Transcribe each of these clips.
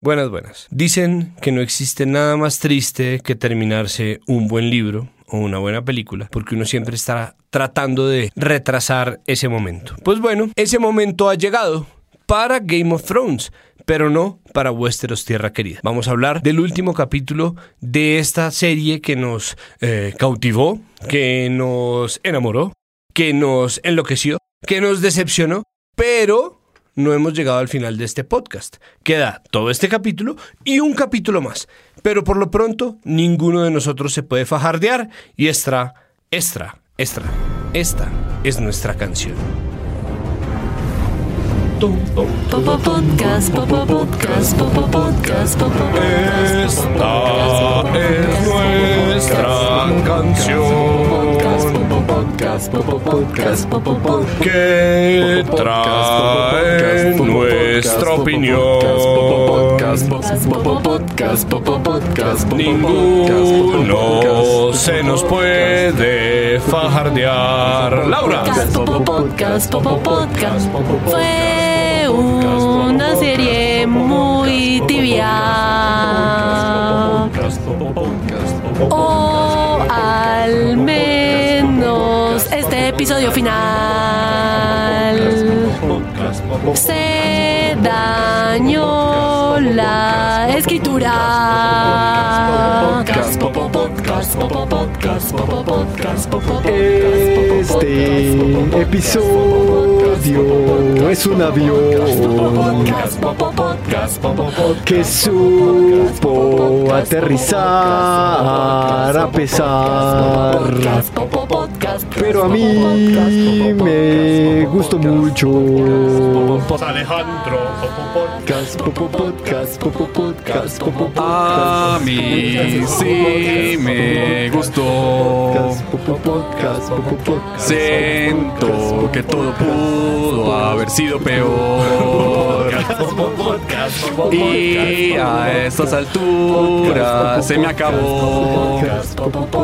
Buenas, buenas. Dicen que no existe nada más triste que terminarse un buen libro o una buena película, porque uno siempre está tratando de retrasar ese momento. Pues bueno, ese momento ha llegado para Game of Thrones, pero no para Westeros Tierra Querida. Vamos a hablar del último capítulo de esta serie que nos eh, cautivó, que nos enamoró, que nos enloqueció, que nos decepcionó, pero no hemos llegado al final de este podcast. Queda todo este capítulo y un capítulo más. Pero por lo pronto, ninguno de nosotros se puede fajardear y extra, extra, extra. Esta es nuestra canción. Popo Podcast, Popo Podcast, Popo Podcast, Popo Esta es nuestra canción Podcast, Popo Podcast, Popo Podcast, que trae nuestra opinión. Popo Podcast, Popo Podcast, Ninguno se nos puede fajardear. Laura. Popo Podcast, Popo Podcast. Fue una serie muy tibia. O al menos este episodio final. Se dañó la escritura. Este episodio es un avión que supo aterrizar a pesar. Pero a mí me gustó mucho. Alejandro. Podcast, popo, podcast, popo, podcast, popo, A podcast. mí sí me gustó. Podcast, popo, podcast, popo, podcast. Siento que todo pudo haber sido peor. Y a estas alturas se me acabó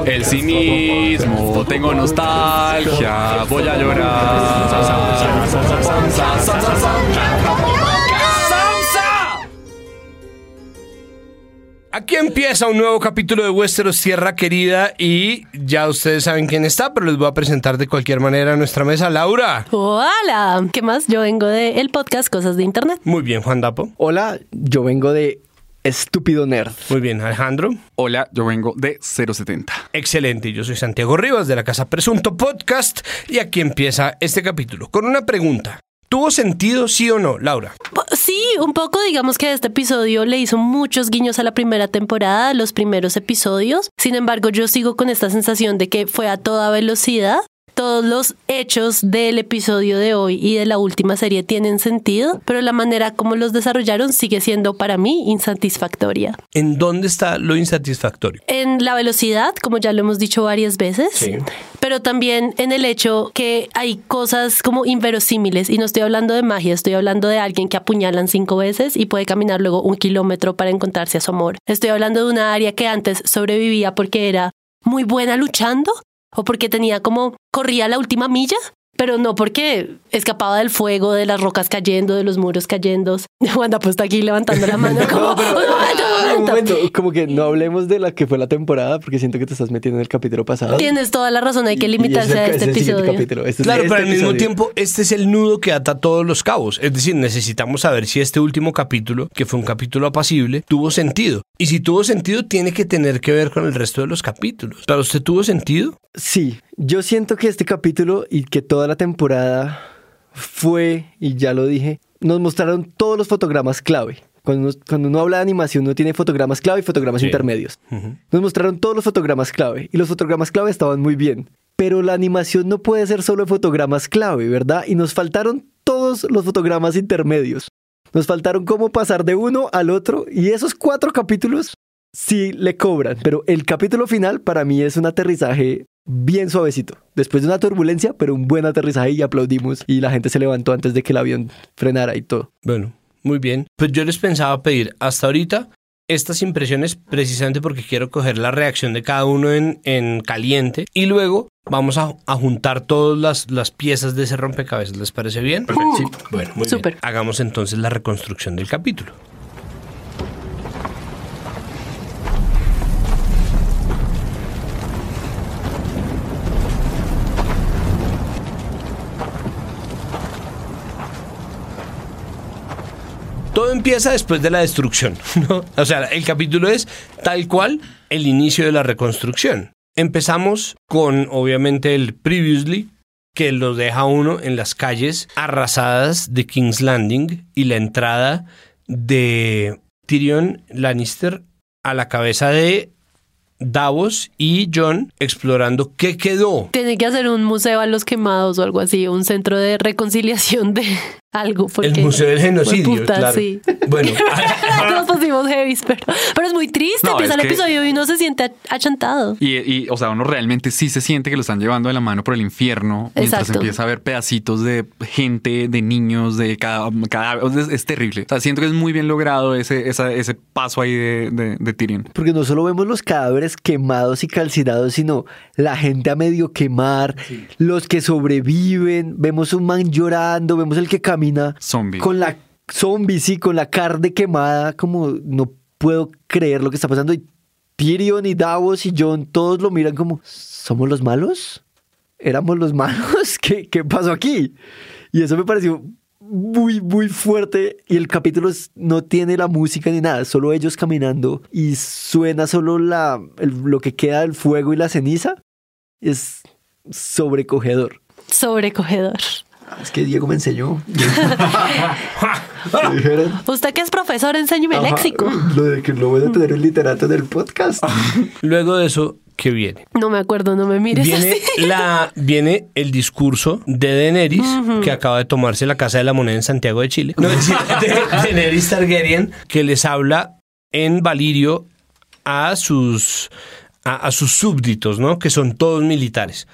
el cinismo. Tengo nostalgia, voy a llorar. Aquí empieza un nuevo capítulo de Westeros Tierra Querida y ya ustedes saben quién está, pero les voy a presentar de cualquier manera a nuestra mesa. Laura. Hola, ¿qué más? Yo vengo del podcast Cosas de Internet. Muy bien, Juan Dapo. Hola, yo vengo de Estúpido Nerd. Muy bien, Alejandro. Hola, yo vengo de 070. Excelente, yo soy Santiago Rivas de la Casa Presunto Podcast y aquí empieza este capítulo con una pregunta. ¿Tuvo sentido sí o no, Laura? Sí, un poco, digamos que este episodio le hizo muchos guiños a la primera temporada, a los primeros episodios. Sin embargo, yo sigo con esta sensación de que fue a toda velocidad. Todos los hechos del episodio de hoy y de la última serie tienen sentido, pero la manera como los desarrollaron sigue siendo para mí insatisfactoria. ¿En dónde está lo insatisfactorio? En la velocidad, como ya lo hemos dicho varias veces, Sí. pero también en el hecho que hay cosas como inverosímiles, y no estoy hablando de magia, estoy hablando de alguien que apuñalan cinco veces y puede caminar luego un kilómetro para encontrarse a su amor. Estoy hablando de una área que antes sobrevivía porque era muy buena luchando o porque tenía como corría la última milla. Pero no porque escapaba del fuego, de las rocas cayendo, de los muros cayendo. Wanda pues está aquí levantando la mano como, "Un momento, un Un momento". momento, como que no hablemos de la que fue la temporada, porque siento que te estás metiendo en el capítulo pasado. Tienes toda la razón, hay que Y- y limitarse a este es el siguiente episodio. capítulo. Este es Claro, este pero al mismo tiempo, este es el nudo que ata todos los cabos. Es decir, necesitamos saber si este último capítulo, que fue un capítulo apacible, tuvo sentido. Y si tuvo sentido, tiene que tener que ver con el resto de los capítulos. ¿Para usted tuvo sentido? Sí, yo siento que este capítulo y que toda la temporada fue, y ya lo dije, nos mostraron todos los fotogramas clave. Cuando uno, cuando uno habla de animación, uno tiene fotogramas clave y fotogramas Sí. intermedios. Nos mostraron todos los fotogramas clave y los fotogramas clave estaban muy bien. Pero la animación no puede ser solo fotogramas clave, ¿verdad? Y nos faltaron todos los fotogramas intermedios. Nos faltaron cómo pasar de uno al otro y esos cuatro capítulos sí le cobran. Pero el capítulo final para mí es un aterrizaje bien suavecito. Después de una turbulencia, pero un buen aterrizaje y aplaudimos y la gente se levantó antes de que el avión frenara y todo. Bueno, muy bien. Pues yo les pensaba pedir hasta ahorita estas impresiones precisamente porque quiero coger la reacción de cada uno en, en caliente y luego vamos a, a juntar todas las, las piezas de ese rompecabezas. ¿Les parece bien? Perfecto. Sí. Bueno, muy Súper. bien. Hagamos entonces la reconstrucción del capítulo. Todo empieza después de la destrucción, ¿no? O sea, el capítulo es tal cual el inicio de la reconstrucción. Empezamos con, obviamente, el previously, que lo deja uno en las calles arrasadas de King's Landing y la entrada de Tyrion Lannister a la cabeza de Davos y John explorando qué quedó. Tiene que hacer un museo a los quemados o algo así, un centro de reconciliación de algo. Porque, El Museo del Genocidio, Puta, claro. sí. Bueno, Nos pusimos heavy, pero, pero es muy triste. No, Empieza es el que- episodio y uno se siente achantado. Y, y, o sea, uno realmente sí se siente que lo están llevando de la mano por el infierno mientras Exacto. empieza a ver pedacitos de gente, de niños, de cada, cada es, es terrible. O sea, siento que es muy bien logrado ese, esa- ese paso ahí de, de, de Tyrion. Porque no solo vemos los cadáveres quemados y calcinados, sino la gente a medio quemar, los que sobreviven, vemos un man llorando, vemos el que camina Zombie. con la zombie, sí, con la carne quemada, como no puedo creer lo que está pasando. Y Tyrion y Davos y John, todos lo miran como, ¿somos los malos? ¿Éramos los malos? ¿Qué, qué pasó aquí? Y eso me pareció muy, muy fuerte. Y el capítulo no tiene la música ni nada, solo ellos caminando y suena solo la, el- lo que queda del fuego y la ceniza. Es sobrecogedor. Sobrecogedor. Es que Diego me enseñó. Usted que es profesor, enséñeme el Ajá, léxico. Lo de que no voy a tener un literato en el podcast. luego de eso, ¿qué viene? No me acuerdo, no me mires Viene, así. la, viene el discurso de Daenerys, que acaba de tomarse la Casa de la Moneda en Santiago de Chile. No, de Daenerys Targaryen, que les habla en Valirio a sus, a, a sus súbditos, ¿no? Que son todos militares.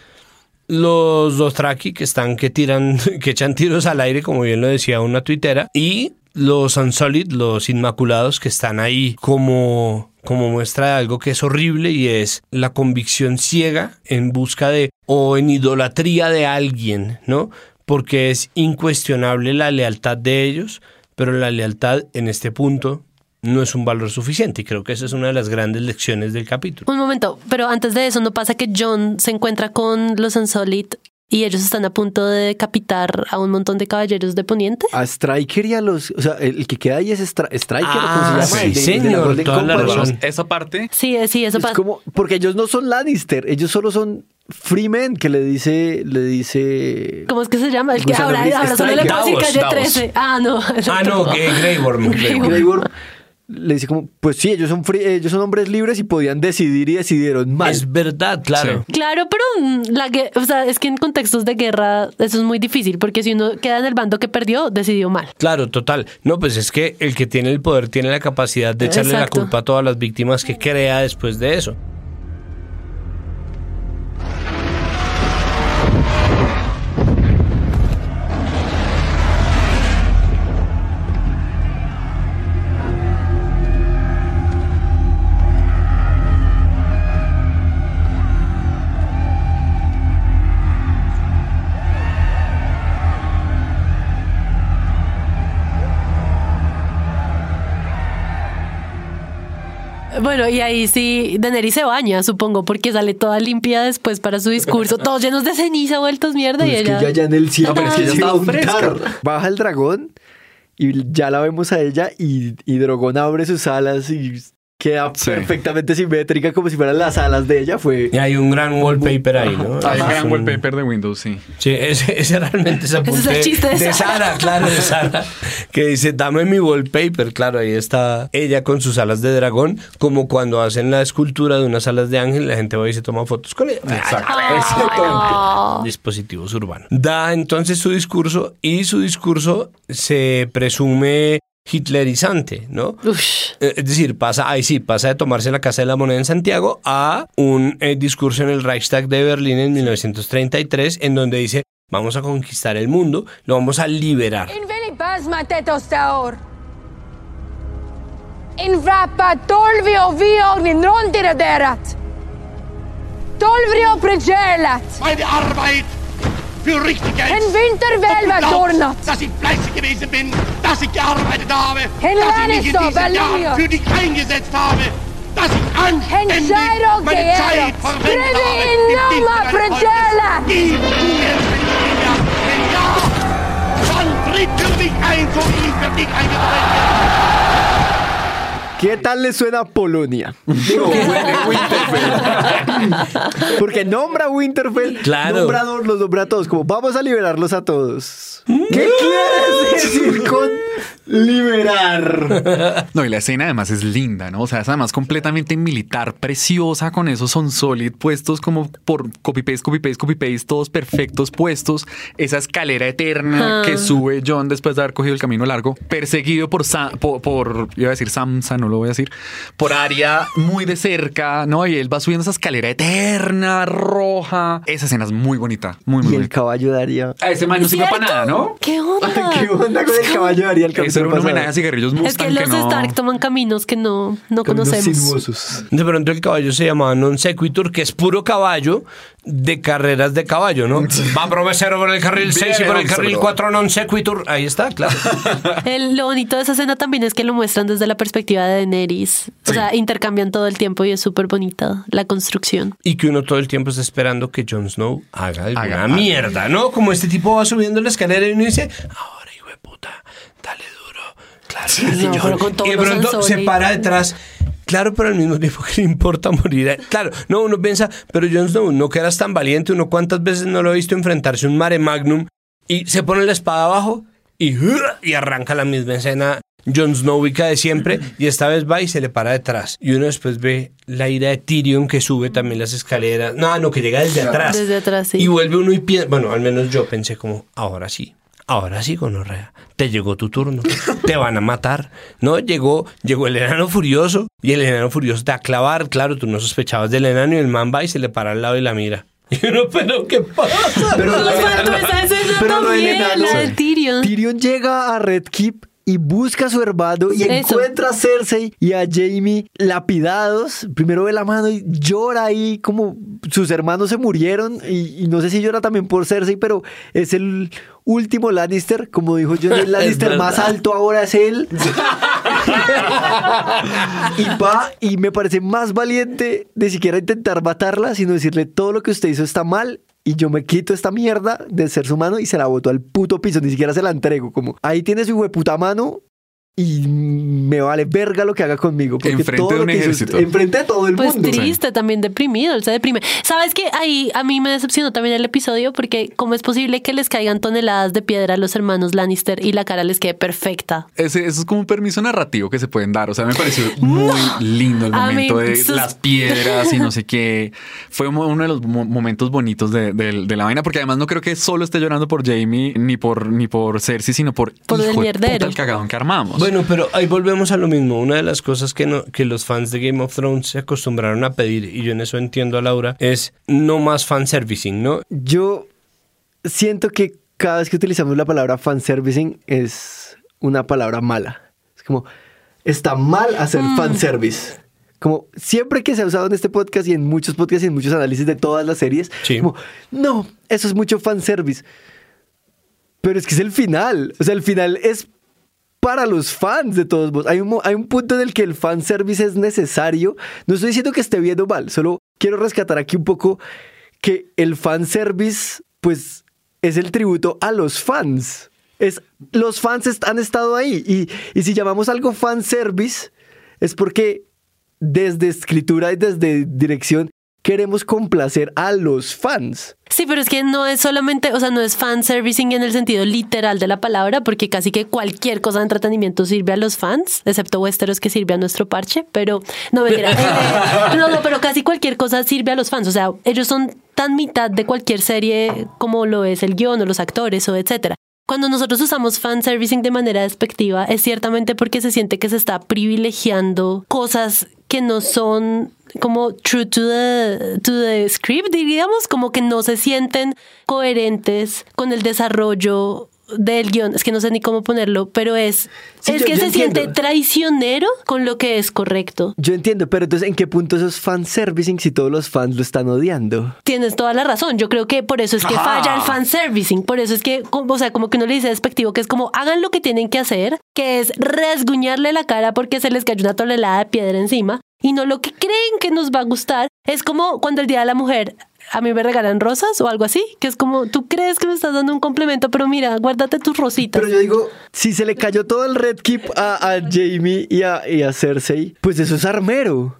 Los Dothraki, que están, que tiran, que echan tiros al aire, como bien lo decía una tuitera, y los Unsullied, los Inmaculados, que están ahí como, como muestra de algo que es horrible y es la convicción ciega en busca de, o en idolatría de alguien, ¿no? Porque es incuestionable la lealtad de ellos, pero la lealtad en este punto no es un valor suficiente y creo que esa es una de las grandes lecciones del capítulo. Un momento, pero antes de eso, ¿no pasa que John se encuentra con los Unsullied y ellos están a punto de decapitar a un montón de caballeros de Poniente? A Striker y a los. O sea, el, que queda ahí es Stri- Striker, Ah, ¿o ¿cómo se llama? sí, El de- de señor, toda la razón. Esa parte Sí, eh, sí, eso Es pasa. como, porque ellos no son Lannister, ellos solo son Freemen, que le dice, le dice. ¿Cómo es que se llama? El que Gusano ahora, ahora solo le puedo decir calle Davos. 13. Ah, no. Ah, no, que Grey Worm. Le dice como, pues sí, ellos son free- ellos son hombres libres y podían decidir y decidieron mal. Es verdad, claro. Claro, pero mm, la o sea, es que en contextos de guerra eso es muy difícil, porque si uno queda en el bando que perdió, decidió mal. Claro, total. No, pues es que el que tiene el poder tiene la capacidad de echarle Exacto. la culpa a todas las víctimas que crea después de eso. Bueno, y ahí sí, Daenerys se baña, supongo, porque sale toda limpia después para su discurso, todos llenos de ceniza, vueltos mierda, y es ella... que ya, ya en el cielo. No, pero es que ya estaba fresca. untar. Baja el dragón y ya la vemos a ella y, y Drogon abre sus alas y queda Sí. perfectamente simétrica como si fueran las alas de ella. Fue Y hay un gran wallpaper ahí, ¿no? Hay Es gran un- wallpaper de Windows, sí. Sí, ese, ese realmente es Ese es el chiste de Sara. claro, de Sara, que dice, dame mi wallpaper, claro, ahí está ella con sus alas de dragón, como cuando hacen la escultura de unas alas de ángel, la gente va y se toma fotos con ella. no. Dispositivos urbanos. Da entonces su discurso y su discurso se presume hitlerizante, ¿no? Eh, Es decir, pasa, ahí sí, pasa de tomarse la Casa de la Moneda en Santiago a un eh, discurso en el Reichstag de Berlín en 1933, en donde dice, vamos a conquistar el mundo, lo vamos a liberar. Für richtig hält. In winter Und velva du glaubst, dornat. dass ich fleißig gewesen bin, dass ich gearbeitet habe, Hen dass ich mich in diesen. Jahren für dich eingesetzt habe, dass ich anständig meine. Zeit verwendet habe. im Volkes. Fragella. Gib du mir Silvia, denn ja, dann tritt für mich ein, so wie ich für dich eingetreten bin. ¿Qué tal le suena Polonia? Digo, huele Winterfell. Porque nombra a Winterfell, Claro. nombra a todos, los nombra a todos, como vamos a liberarlos a todos. ¿Qué quieres decir con liberar? No, y la escena además es linda, ¿no? O sea, es además completamente militar, preciosa, con esos son solid puestos como por copy-paste, copy-paste, copy-paste, todos perfectos puestos. Esa escalera eterna Ah. que sube John después de haber cogido el camino largo, perseguido por, Sa- por, por- iba a decir Samsa, no lo voy a decir, por Aria muy de cerca, ¿no? Y él va subiendo esa escalera eterna, roja. Esa escena es muy bonita, muy, muy Y el bonita. caballo de Aria. A ese man no sirve para nada, ¿no? ¿Qué onda? ¿Qué onda con el caballo de Aria? El Eso era un homenaje a cigarrillos Mustang Es que los no- Stark toman caminos que no, no Caminos conocemos. sinuosos. De pronto el caballo se llamaba non sequitur, que es puro caballo de carreras de caballo, ¿no? Va Provecero por el carril 6 y por el carril 4 non sequitur. Ahí está, claro. El- lo bonito de esa escena también es que lo muestran desde la perspectiva de Daenerys. O Sí. sea, intercambian todo el tiempo y es súper bonita la construcción. Y que uno todo el tiempo está esperando que Jon Snow haga alguna Haga- mierda, ¿no? Como este tipo va subiendo la escalera y uno dice, ahora, hijo de puta, dale duro. Claro, dale, No, Jon". pero con todos Y de pronto se para detrás. Claro, pero al mismo tiempo que le importa morir. Claro, no, uno piensa, pero Jon Snow, no que eras tan valiente, uno cuántas veces no lo he visto enfrentarse a un mare magnum y se pone la espada abajo y, y arranca la misma escena Jon Snowica de siempre y esta vez va y se le para detrás. Y uno después ve la ira de Tyrion que sube también las escaleras. No, no, que llega desde atrás. Desde atrás, sí. Y vuelve uno y piensa, bueno, al menos yo pensé como, ahora sí. Ahora sí, gonorrea. Te llegó tu turno. Te van a matar. No, llegó, llegó el enano furioso. Y el enano furioso te va a clavar. Claro, tú no sospechabas del enano y el man va y se le para al lado y la mira. Y uno, pero ¿qué pasa? Pero Nos faltó esa escena Pero lo del también, enano- la de Tyrion. Tyrion llega a Red Keep y busca a su hermano y Eso. encuentra a Cersei y a Jamie lapidados. Primero ve la mano y llora ahí como sus hermanos se murieron y, y no sé si llora también por Cersei, pero es el último Lannister, como dijo John, el Lannister más alto ahora es él. y va y me parece más valiente de siquiera intentar matarla, sino decirle todo lo que usted hizo está mal y yo me quito esta mierda de ser su mano y se la boto al puto piso, ni siquiera se la entrego, como ahí tiene su hueputa mano y me vale verga lo que haga conmigo. Porque Enfrente todo de lo un que hizo- ejército. enfrente de todo el Pues mundo. triste, también deprimido, él se deprime. ¿Sabes qué? Ahí a mí me decepcionó también el episodio porque cómo es posible que les caigan toneladas de piedra a los hermanos Lannister y la cara les quede perfecta. Ese, eso es como un permiso narrativo que se pueden dar. O sea, me pareció muy lindo el mí, momento de sus- las piedras y no sé qué. Fue uno de los mo- momentos bonitos de, de- de la vaina, porque además no creo que solo esté llorando por Jamie ni por, ni por Cersei, sino por, Por el de mierdero. puta, el cagadón que armamos. Bueno, pero ahí volvemos a lo mismo. Una de las cosas que, no, que los fans de Game of Thrones se acostumbraron a pedir, y yo en eso entiendo a Laura, es no más fanservicing, ¿no? Yo siento que cada vez que utilizamos la palabra fanservicing es una palabra mala. Es como, está mal hacer fanservice. Como siempre que se ha usado en este podcast y en muchos podcasts y en muchos análisis de todas las series, Sí. como, no, eso es mucho fanservice. Pero es que es el final. O sea, el final es para los fans de todos modos. Hay un, hay un punto en el que el fanservice es necesario. No estoy diciendo que esté viendo mal, solo quiero rescatar aquí un poco que el fanservice, pues, es el tributo a los fans. Es, los fans han estado ahí. Y, y si llamamos algo fanservice, es porque desde escritura y desde dirección queremos complacer a los fans. Sí, pero es que no es solamente, o sea, no es fan servicing en el sentido literal de la palabra, porque casi que cualquier cosa de entretenimiento sirve a los fans, excepto Westeros que sirve a nuestro parche, pero no mentira. Eh, no, no, pero casi cualquier cosa sirve a los fans, o sea, ellos son tan mitad de cualquier serie como lo es el guion o los actores o etcétera. Cuando nosotros usamos fan servicing de manera despectiva, es ciertamente porque se siente que se está privilegiando cosas que no son como true to the, to the script, diríamos, como que no se sienten coherentes con el desarrollo del guion. Es que no sé ni cómo ponerlo, pero es, Sí, es yo- que yo se siente traicionero con lo que es correcto. Yo entiendo, pero entonces, ¿en qué punto eso es fanservicing si todos los fans lo están odiando? Tienes toda la razón. Yo creo que por eso es que Ajá. falla el fanservicing. Por eso es que, como- o sea, como que uno le dice despectivo, que es como hagan lo que tienen que hacer, que es rasguñarle la cara porque se les cayó una tonelada de piedra encima, y no lo que creen que nos va a gustar. Es como cuando el Día de la Mujer a mí me regalan rosas o algo así, que es como, tú crees que me estás dando un complemento, pero mira, guárdate tus rositas. Pero yo digo, si se le cayó todo el red keep a, a Jamie y a, y a Cersei, pues eso es armero.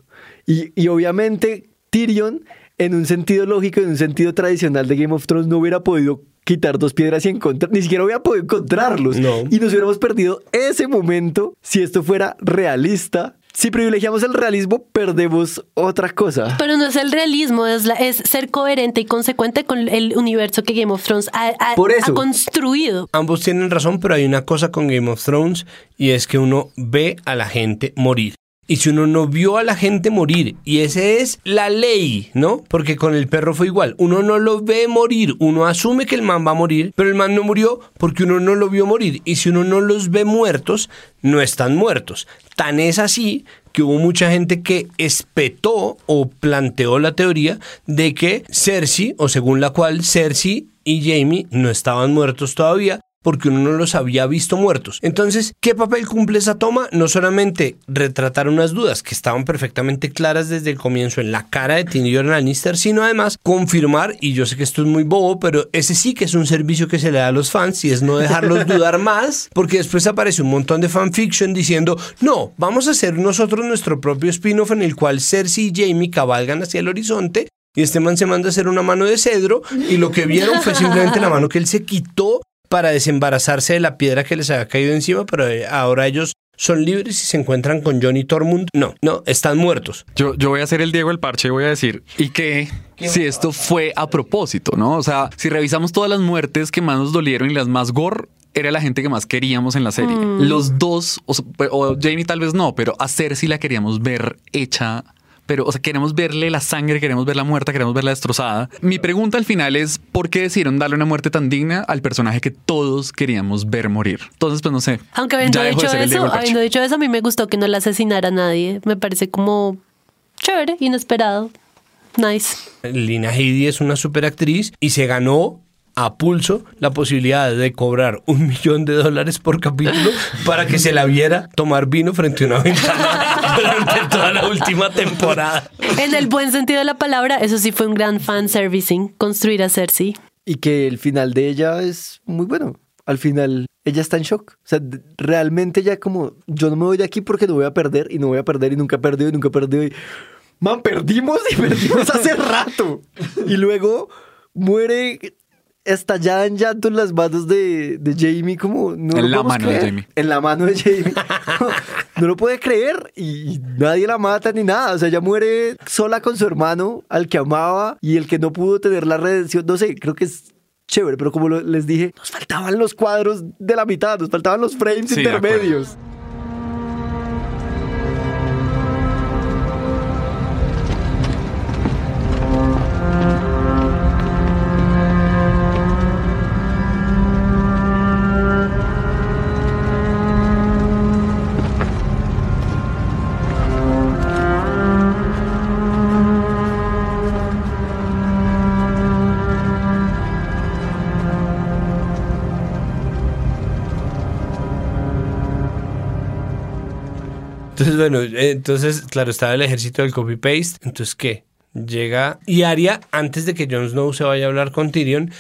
Y, y obviamente Tyrion, en un sentido lógico, en un sentido tradicional de Game of Thrones, no hubiera podido quitar dos piedras y encontrar, ni siquiera hubiera podido encontrarlos. No. Y nos hubiéramos perdido ese momento si esto fuera realista. Si privilegiamos el realismo, perdemos otra cosa. Pero no es el realismo, es, la- es ser coherente y consecuente con el universo que Game of Thrones ha, ha- Por eso. ha construido. Ambos tienen razón, pero hay una cosa con Game of Thrones y es que uno ve a la gente morir. Y si uno no vio a la gente morir, y esa es la ley, ¿no? Porque con el perro fue igual. Uno no lo ve morir, uno asume que el man va a morir, pero el man no murió porque uno no lo vio morir. Y si uno no los ve muertos, no están muertos. Tan es así que hubo mucha gente que espetó o planteó la teoría de que Cersei, o según la cual Cersei y Jamie no estaban muertos todavía porque uno no los había visto muertos. Entonces, ¿qué papel cumple esa toma? No solamente retratar unas dudas que estaban perfectamente claras desde el comienzo en la cara de Tyrion Lannister, sino además confirmar, y yo sé que esto es muy bobo, pero ese sí que es un servicio que se le da a los fans y es no dejarlos dudar más, porque después aparece un montón de fanfiction diciendo, no, vamos a hacer nosotros nuestro propio spin-off en el cual Cersei y Jamie cabalgan hacia el horizonte y este man se manda a hacer una mano de cedro y lo que vieron fue simplemente la mano que él se quitó para desembarazarse de la piedra que les había caído encima, pero eh, ahora ellos son libres y se encuentran con Johnny Tormund. No, no, están muertos. Yo, yo voy a hacer el Diego el parche y voy a decir, ¿y qué? Si esto fue a propósito, ¿no? O sea, si revisamos todas las muertes que más nos dolieron y las más gore, era la gente que más queríamos en la serie. Los dos, o, sea, o Jamie tal vez no, pero a Cersei la queríamos ver hecha. Pero, o sea, queremos verle la sangre, queremos verla muerta, queremos verla destrozada. Mi pregunta al final es, ¿por qué decidieron darle una muerte tan digna al personaje que todos queríamos ver morir? Entonces, pues no sé. Aunque habiendo dicho eso, habiendo dicho eso, a mí me gustó que no la asesinara a nadie. Me parece como chévere, inesperado. Nice. Lina Headey es una superactriz y se ganó a pulso la posibilidad de cobrar un millón de dólares por capítulo para que se la viera tomar vino frente a una ventana durante toda la última temporada. En el buen sentido de la palabra, eso sí fue un gran fan servicing, construir a Cersei. Y que el final de ella es muy bueno. Al final, ella está en shock. O sea, realmente ya como, yo no me voy de aquí porque no voy a perder y no voy a perder y nunca he perdido y nunca he perdido. Y, Man, perdimos y perdimos hace rato. Y luego muere estallada en llanto en las manos de, de Jamie como... No En lo la mano de creer. Jamie. En la mano de Jamie. no lo puede creer y, nadie la mata ni nada. O sea, ella muere sola con su hermano, al que amaba y el que no pudo tener la redención. No sé, creo que es chévere, pero como les dije, nos faltaban los cuadros de la mitad, nos faltaban los frames Sí, intermedios. Bueno, eh, entonces, claro, estaba el ejército del copy-paste. Entonces, ¿qué? Llega y Arya, antes de que Jon Snow se vaya a hablar con Tyrion,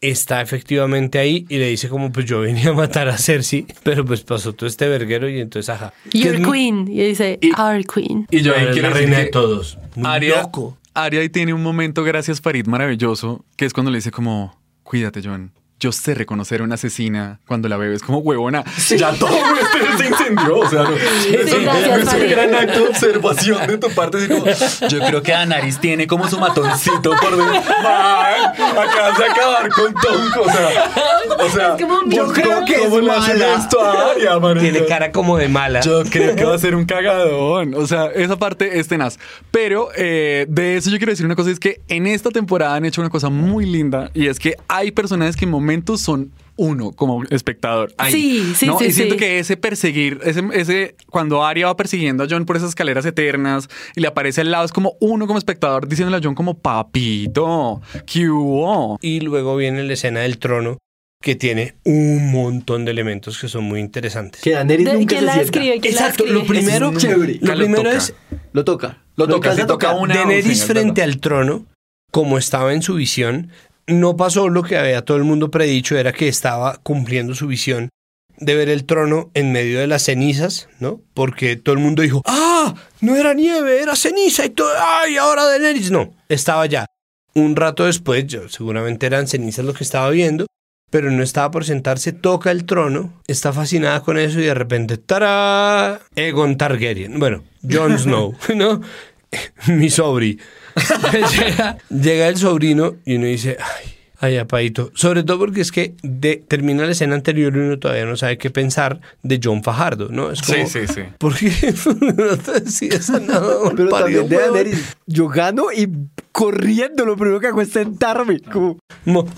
está efectivamente ahí y le dice como, pues yo venía a matar a Cersei, pero pues pasó todo este verguero y entonces, ajá. Your queen. Y dice, Y- our queen. Y yo quiero la reina que de todos. Muy Aria, loco. Aria ahí tiene un momento, gracias Farid, maravilloso, que es cuando le dice como, cuídate, John. Yo sé reconocer a una asesina cuando la veo. Es como huevona. Ya todo este se incendió. O sea, no, eso Sí, no gracias, es un gran acto de observación de tu parte. como, yo creo que Anaris tiene como su matoncito por dentro. Man, acabas de acabar con Tonko. O sea, o sea Yo ¿vos creo que es mala. esto a Aria? Tiene cara como de mala. Yo creo que va a ser un cagadón. O sea, esa parte es tenaz. Pero eh, de eso yo quiero decir una cosa: es que en esta temporada han hecho una cosa muy linda y es que hay personajes que en momentos son uno como espectador. Ahí, Sí, sí, ¿no? sí, Y siento sí. que ese perseguir, ese, ese, cuando Arya va persiguiendo a John por esas escaleras eternas y le aparece al lado, es como uno como espectador diciéndole a John como papito, ¿qué hubo? Y luego viene la escena del trono que tiene un montón de elementos que son muy interesantes. Que Daenerys De- nunca ¿Quién se la escribe? ¿Quién la Exacto, lo primero, es chévere. lo Lo primero toca. es Lo toca. Lo toca, alcanza se toca tocar. una- Daenerys frente al trono como estaba en su visión, no pasó lo que había todo el mundo predicho, era que estaba cumpliendo su visión de ver el trono en medio de las cenizas, ¿no? Porque todo el mundo dijo, ah, no era nieve, era ceniza y todo, ay, ahora Daenerys, no, estaba ya. Un rato después, yo, seguramente eran cenizas lo que estaba viendo, pero no estaba por sentarse, toca el trono, está fascinada con eso y de repente, ¡tará! Egon Targaryen, bueno, Jon Snow, ¿no? Mi sobri. llega, llega el sobrino y uno dice, ay, ay, apadito. Sobre todo porque es que de, termina la escena anterior y uno todavía no sabe qué pensar de John Fajardo, ¿no? Es como, Sí, sí, sí. ¿Por qué no te decías nada? Pero parió también de? Daenerys, yo gano y corriendo, lo primero que hago es sentarme. Como, Mo-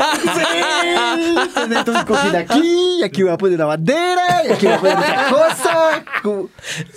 entonces cocina aquí, y aquí voy a poner la bandera, y aquí voy a poner otra cosa. Como,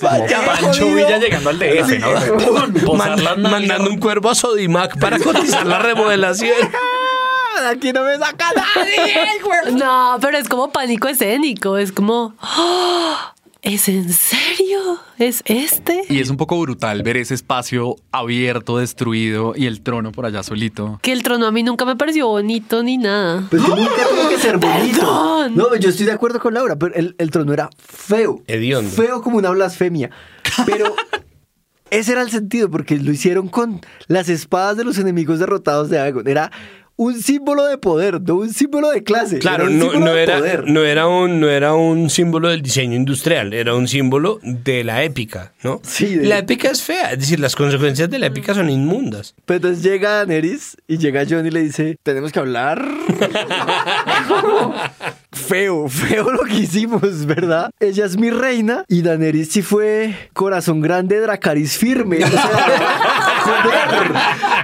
Ya qué Pancho jodido. Villa llegando al DF, ¿no? ¡Pum! Posar Man- las nalgas. mandando un cuervo a Sodimac para cotizar la remodelación. "Ah, Aquí no me saca nadie, güey. No, pero es como pánico escénico. Es como, ¡Ah! ¿Es en serio? ¿Es este? Y es un poco brutal ver ese espacio abierto, destruido y el trono por allá solito. Que el trono a mí nunca me pareció bonito ni nada. Pues que nunca tuvo que ser bonito. Perdón. No, yo estoy de acuerdo con Laura, pero el, el trono era feo. Hediondo. Feo como una blasfemia. Pero ese era el sentido, porque lo hicieron con las espadas de los enemigos derrotados de Aegon. Era un símbolo de poder, no un símbolo de clase. Claro, era no, no de era, poder. no, era un, no era un símbolo del diseño industrial, era un símbolo de la épica, ¿no? Sí, de- La épica es fea, es decir, las consecuencias de la épica son inmundas. Pero entonces llega Daenerys y llega John y le dice, tenemos que hablar. feo, feo lo que hicimos, ¿verdad? Ella es mi reina y Daenerys sí fue corazón grande, Dracaris firme. O sea.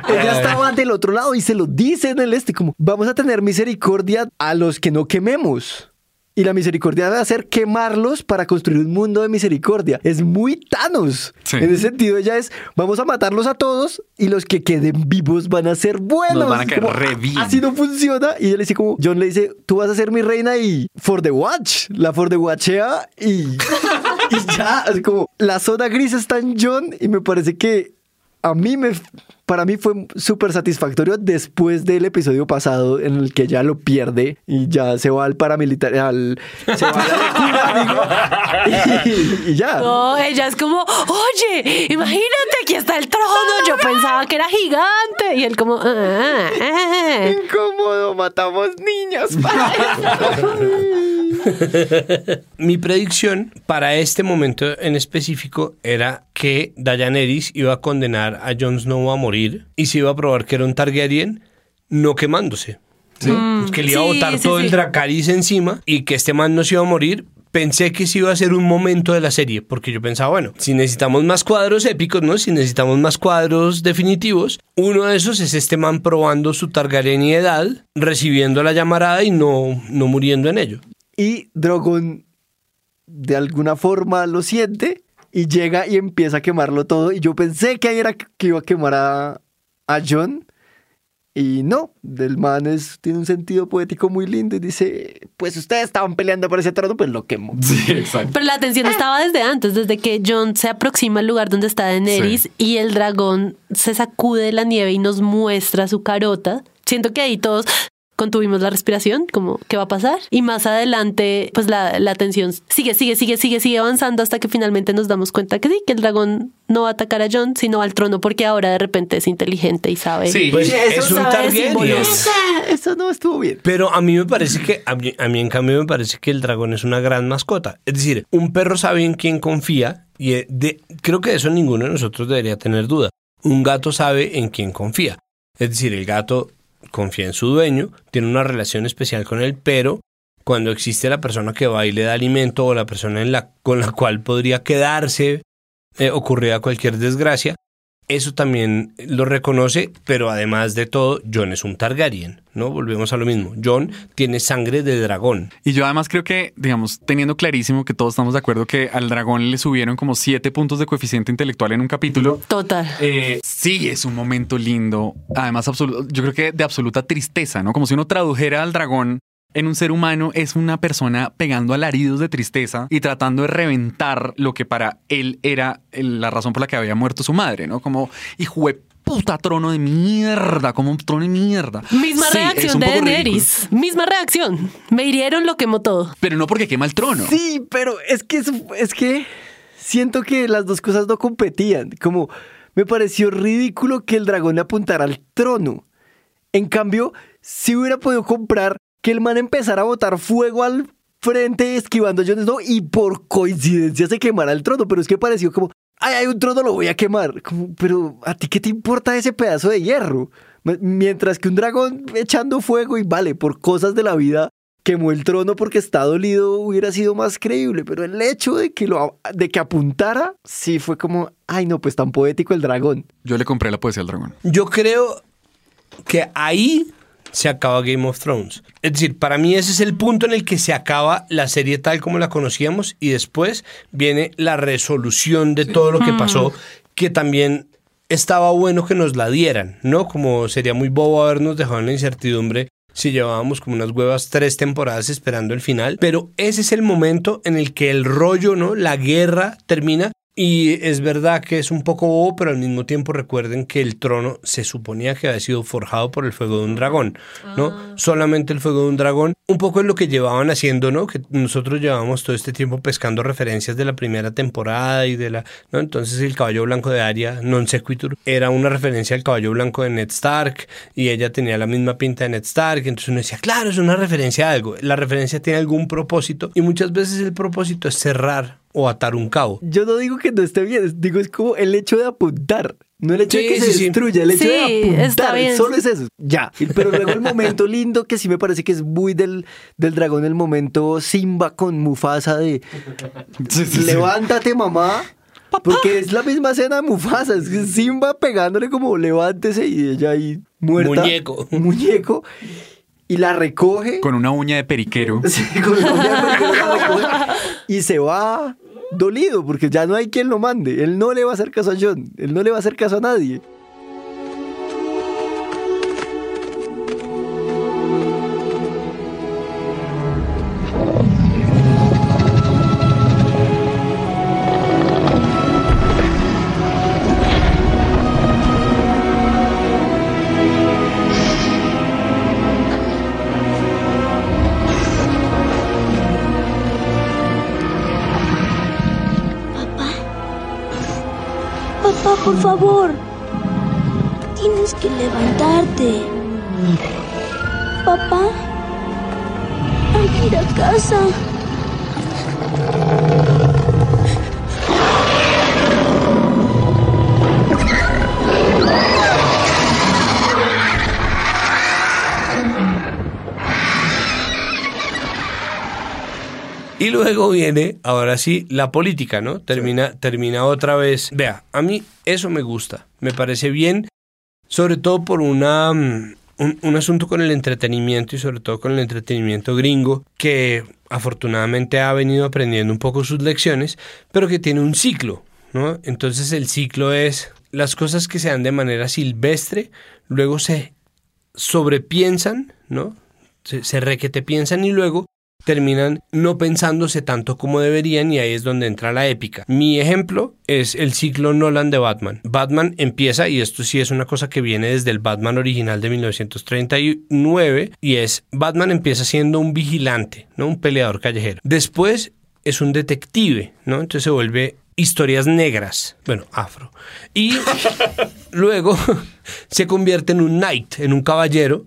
Ella estaba del otro lado y se lo dice en el este, como, vamos a tener misericordia a los que no quememos. Y la misericordia debe hacer quemarlos para construir un mundo de misericordia. Es muy Thanos. Sí. En ese sentido, ella es, vamos a matarlos a todos y los que queden vivos van a ser buenos. Nos van a caer Como, re bien. Así no funciona. Y ella le dice como, John le dice, tú vas a ser mi reina y for the watch. La for the watchea y, y ya. Así como, la zona gris está en John y me parece que a mí me... Para mí fue súper satisfactorio después del episodio pasado en el que ya lo pierde y ya se va al paramilitar, al, se va a la locura, amigo, y, y ya. No, ella es como, oye, imagínate, aquí está el trono. Yo pensaba que era gigante. Y él como, "Ah, ah, ah". Incómodo, matamos niños. Mi predicción para este momento en específico era que Daenerys iba a condenar a Jon Snow a morir y se iba a probar que era un Targaryen no quemándose. ¿no? que le iba a sí, botar sí, todo sí. el Dracarys encima y que este man no se iba a morir. Pensé que sí iba a ser un momento de la serie, porque yo pensaba, bueno, si necesitamos más cuadros épicos, ¿no? Si necesitamos más cuadros definitivos, uno de esos es este man probando su Targaryeniedad, recibiendo la llamarada y no, no muriendo en ello. Y Drogon de alguna forma lo siente y llega y empieza a quemarlo todo. Y yo pensé que ahí era que iba a quemar a, a John. Y no, del man es, tiene un sentido poético muy lindo y dice, pues ustedes estaban peleando por ese trono, pues lo quemo. Sí, exacto. Pero la atención estaba desde antes, desde que John se aproxima al lugar donde está Daenerys Sí. y el dragón se sacude la nieve y nos muestra su carota. Siento que ahí todos contuvimos la respiración, como qué va a pasar. Y más adelante, pues la, la tensión sigue, sigue, sigue, sigue, sigue avanzando hasta que finalmente nos damos cuenta que sí, que el dragón no va a atacar a John, sino al trono, porque ahora de repente es inteligente y sabe. Sí, Pues eso es un Targaryen. Eso no estuvo bien. Pero a mí me parece que, a mí, a mí en cambio me parece que el dragón es una gran mascota. Es decir, un perro sabe en quién confía y eh, de- creo que de eso ninguno de nosotros debería tener duda. Un gato sabe en quién confía. Es decir, el gato confía en su dueño, tiene una relación especial con él, pero cuando existe la persona que va y le da alimento o la persona en la, con la cual podría quedarse eh, cualquier desgracia, eso también lo reconoce, pero además de todo, John es un Targaryen, ¿no? Volvemos a lo mismo. John tiene sangre de dragón. Y yo además creo que, digamos, teniendo clarísimo que todos estamos de acuerdo que al dragón le subieron como siete puntos de coeficiente intelectual en un capítulo. Total. Eh, sí, es un momento lindo. Además, yo creo que de absoluta tristeza, ¿no? Como si uno tradujera al dragón en un ser humano, es una persona pegando alaridos de tristeza y tratando de reventar lo que para él era la razón por la que había muerto su madre, ¿no? Como, hijo de puta trono de mierda, como un trono de mierda. Misma Sí, reacción de. Daenerys. Misma reacción. Me hirieron, lo quemó todo. Pero no porque quema el trono. Sí, pero es que es que siento que las dos cosas no competían. Como me pareció ridículo que el dragón le apuntara al trono. En cambio, si hubiera podido comprar que el man empezara a botar fuego al frente esquivando a Jon Snow y por coincidencia se quemara el trono, pero es que pareció como, ay, hay un trono, lo voy a quemar. Como, pero a ti qué te importa ese pedazo de hierro? M- Mientras que un dragón echando fuego y vale, por cosas de la vida quemó el trono porque está dolido hubiera sido más creíble, pero el hecho de que lo de que apuntara sí fue como, ay no, pues tan poético el dragón. Yo le compré la poesía al dragón. Yo creo que ahí se acaba Game of Thrones. Es decir, para mí ese es el punto en el que se acaba la serie tal como la conocíamos y después viene la resolución de todo lo que pasó, que también estaba bueno que nos la dieran, ¿no? Como sería muy bobo habernos dejado en la incertidumbre si llevábamos como unas huevas tres temporadas esperando el final, pero ese es el momento en el que el rollo, ¿no? La guerra termina y es verdad que es un poco bobo, pero al mismo tiempo recuerden que el trono se suponía que había sido forjado por el fuego de un dragón, ¿no? Solamente el fuego de un dragón, un poco es lo que llevaban haciendo, ¿no? Que nosotros llevamos todo este tiempo pescando referencias de la primera temporada y de la, ¿no? Entonces el caballo blanco de Arya, non sequitur, era una referencia al caballo blanco de Ned Stark y ella tenía la misma pinta de Ned Stark, entonces uno decía, claro, es una referencia a algo, la referencia tiene algún propósito y muchas veces el propósito es cerrar o atar un cabo. Yo no digo que no esté bien, digo es como el hecho de apuntar. No el hecho de que sí, se sí. destruya, el hecho Sí, de está apuntar, bien. solo es eso, ya. Pero luego el momento lindo que sí me parece que es muy del, del dragón, el momento Simba con Mufasa de levántate mamá, porque es la misma escena de Mufasa, es Simba pegándole como levántese y ella ahí muerta. Muñeco. Muñeco. Y la recoge. Con una uña de periquero. Sí, con la uña de periquero la recoge y se va dolido porque ya no hay quien lo mande. Él no le va a hacer caso a John. Él no le va a hacer caso a nadie. Favor. Tienes que levantarte. Papá. Hay ir a casa. Y luego viene, ahora sí, la política, ¿no? Termina, termina otra vez. Vea, a mí eso me gusta, me parece bien, sobre todo por una, mm, un, un asunto con el entretenimiento y sobre todo con el entretenimiento gringo, que afortunadamente ha venido aprendiendo un poco sus lecciones, pero que tiene un ciclo, ¿no? Entonces el ciclo es las cosas que se dan de manera silvestre, luego se sobrepiensan, ¿no? Se, se requete piensan y luego terminan no pensándose tanto como deberían y ahí es donde entra la épica. Mi ejemplo es el ciclo Nolan de Batman. Batman empieza, y esto sí es una cosa que viene desde el Batman original de 1939, y es Batman empieza siendo un vigilante, ¿no? Un peleador callejero. Después es un detective, ¿no? Entonces se vuelve historias negras, bueno, afro. Y luego se convierte en un knight, en un caballero,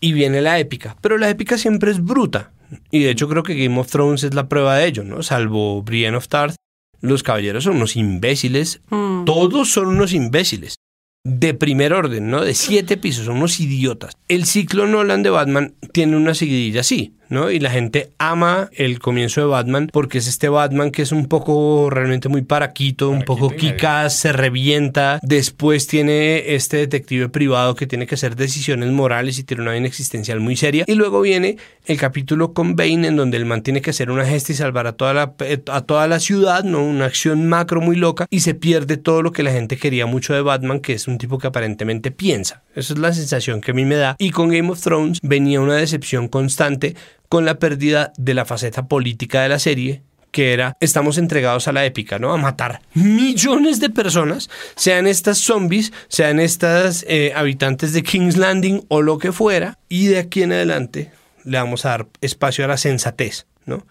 y viene la épica. Pero la épica siempre es bruta. Y de hecho creo que Game of Thrones es la prueba de ello, ¿no? Salvo Brienne of Tarth, los caballeros son unos imbéciles. Todos son unos imbéciles. De primer orden, ¿no? De siete pisos, son unos idiotas. El ciclo Nolan de Batman tiene una seguidilla así, ¿no? Y la gente ama el comienzo de Batman porque es este Batman que es un poco realmente muy paraquito, un poco kikaz, se revienta. Después tiene este detective privado que tiene que hacer decisiones morales y tiene una vida existencial muy seria. Y luego viene el capítulo con Bane en donde el man tiene que hacer una gesta y salvar a toda la, a toda la ciudad, ¿no? Una acción macro muy loca y se pierde todo lo que la gente quería mucho de Batman, que es un tipo que aparentemente piensa. Esa es la sensación que a mí me da. Y con Game of Thrones venía una decepción constante con la pérdida de la faceta política de la serie que era, estamos entregados a la épica, ¿no? A matar millones de personas, sean estas zombies, sean estas eh, habitantes de King's Landing o lo que fuera, y de aquí en adelante le vamos a dar espacio a la sensatez, ¿no?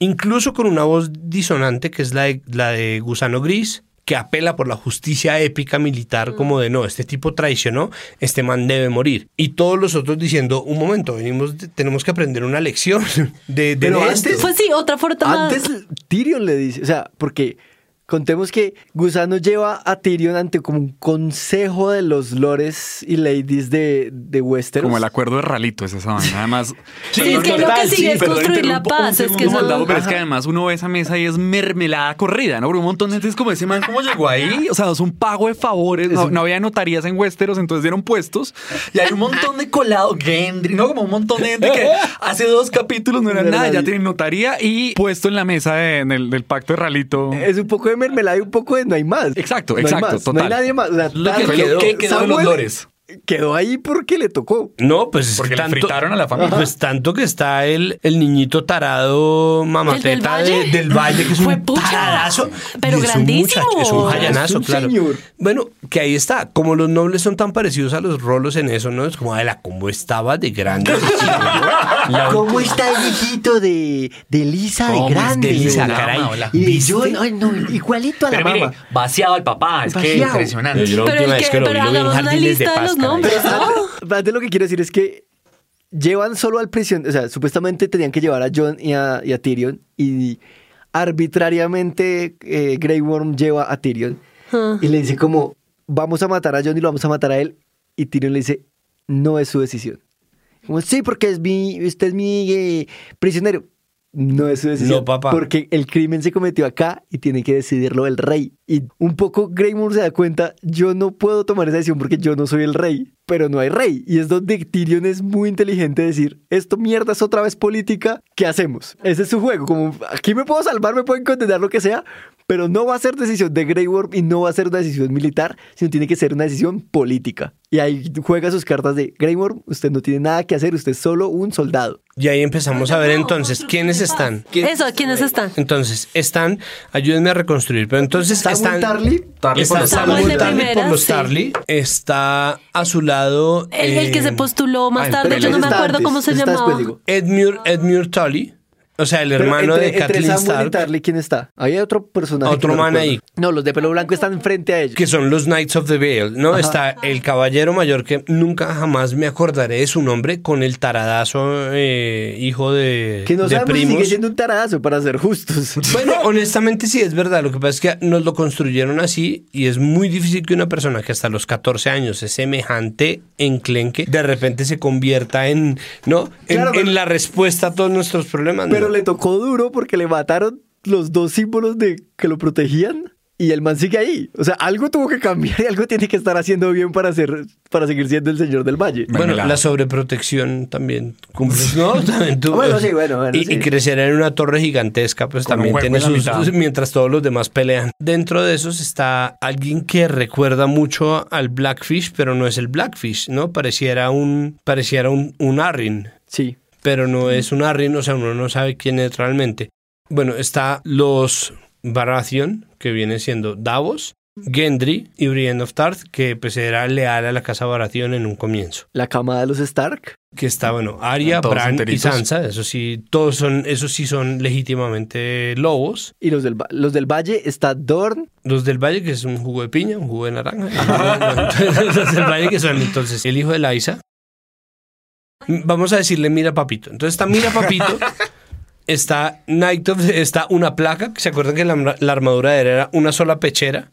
Incluso con una voz disonante, que es la de, la de Gusano Gris, que apela por la justicia épica militar como de no, este tipo traicionó, este man debe morir. Y todos los otros diciendo, un momento, venimos, tenemos que aprender una lección de, de Pero esto". antes- Pues sí, otra forma. Antes Tyrion le dice, o sea, porque contemos que Gusano lleva a Tyrion ante como un consejo de los lores y ladies de, de Westeros. Como el acuerdo de Ralito, es esa vaina. Además, Sí, es que lo que sigue sí, es construir la paz. Es que eso. Maldavo, pero es que además uno ve esa mesa y es mermelada corrida, ¿no? Porque un montón de gente es como ese man, ¿cómo llegó ahí? O sea, es un pago de favores. No, no había notarías en Westeros, entonces dieron puestos. Y hay un montón de colado, Gendry, ¿no? Como un montón de gente que hace dos capítulos no era No era nada, ya tienen notaría y puesto en la mesa de- en el- del pacto de Ralito. Es un poco de mermelada y un poco de no hay más. Exacto, No hay exacto, más, No total. hay nadie más. O sea, Lo que tal- quedó. ¿Qué quedó de los Samuel lores? Quedó ahí porque le tocó. No, pues es Porque que le tanto, fritaron a la familia. Pues tanto que está el, el niñito tarado mamateta ¿El del valle? de- del valle, que es Fue un pucha, taradazo. pero un grandísimo. muchacho, es un un claro. señor. Bueno, que ahí está. Como los nobles son tan parecidos a los rolos en eso, ¿no? Es como, la cómo estaba de grande. ¿no? La- ¿Cómo está el viejito de, de Lisa ¿Cómo de es grande? de Lisa, caray? hola. Y de. John, ay, no, igualito a la Pero mire, mamá. vaciado al papá, es que impresionante. Yo la última vez que, lo vi, lo vi en Jardines de de Paz. Nombres, ¿no? Antes lo que quiero decir es que llevan solo al prisionero, o sea, supuestamente tenían que llevar a John y a, y a Tyrion y arbitrariamente eh, Grey Worm lleva a Tyrion Ah. y le dice como, vamos a matar a John y lo vamos a matar a él y Tyrion le dice, no es su decisión. Como, sí, porque es mi, usted es mi eh, prisionero. No es su decisión. No, papá. Porque el crimen se cometió acá y tiene que decidirlo el rey. Y un poco Grey Worm se da cuenta, yo no puedo tomar esa decisión porque yo no soy el rey, pero no hay rey. Y es donde Tyrion es muy inteligente decir, esto mierda es otra vez política, ¿qué hacemos? Ese es su juego, como aquí me puedo salvar, me pueden condenar lo que sea, pero no va a ser decisión de Grey Worm y no va a ser una decisión militar, sino tiene que ser una decisión política. Y ahí juega sus cartas de Grey Worm, usted no tiene nada que hacer, usted es solo un soldado. Y ahí empezamos a ver entonces quiénes están. ¿Quién- Eso, ¿quiénes están? Entonces, están, ayúdenme a reconstruir, pero entonces Samuel están... Tarly, Tarly está por los Samuel Tarly. Tarly Primera, por los sí. Tarly, está a su lado... El, el que eh, se postuló más ah, tarde, yo no me acuerdo antes, cómo se llamaba. Edmure, Edmure Tully, o sea, el hermano entre, de entre Kathleen y Stark, Tarly, ¿quién está? Hay otro personaje. Otro no man recuerdo. ahí. No, los de pelo blanco están frente a ellos. que son los Knights of the Vale, ¿no? Está el caballero mayor que nunca jamás me acordaré de su nombre, con el taradazo eh, hijo de, Que no de sabemos si primos. sigue siendo un taradazo, para ser justos. Bueno, honestamente sí es verdad. Lo que pasa es que nos lo construyeron así y es muy difícil que una persona que hasta los 14 años es semejante enclenque, de repente se convierta en, ¿no? En, Claro, pero- en la respuesta a todos nuestros problemas. ¿no? Pero le tocó duro porque le mataron los dos símbolos de que lo protegían y el man sigue ahí. O sea, algo tuvo que cambiar y algo tiene que estar haciendo bien para, ser, para seguir siendo el señor del valle. Bueno, la sobreprotección también cumple, ¿no? También tú- Bueno, sí, bueno, bueno, y, sí. y crecer en una torre gigantesca, pues Con también tiene sus, mientras todos los demás pelean. Dentro de esos está alguien que recuerda mucho al Blackfish, pero no es el Blackfish, ¿no? Pareciera un, pareciera un, un Arryn, Sí. Pero no es un Arryn, o sea, uno no sabe quién es realmente. Bueno, está los Baratheon, que viene siendo Davos, Gendry y Brienne of Tarth, que pues era leal a la casa Baratheon en un comienzo La cama de los Stark. que está, bueno, Arya, Bran y. Sansa, eso sí, todos son, esos sí son legítimamente lobos. Y los del, los del valle está Dorn. Los del Valle, que es un jugo de piña, un jugo de naranja. Entonces, los del Valle, que son entonces el hijo de Laisa. Vamos a decirle Mira Papito. Entonces está Mira Papito. Está Night of, está una placa, que se acuerdan que la, la armadura de él era una sola pechera.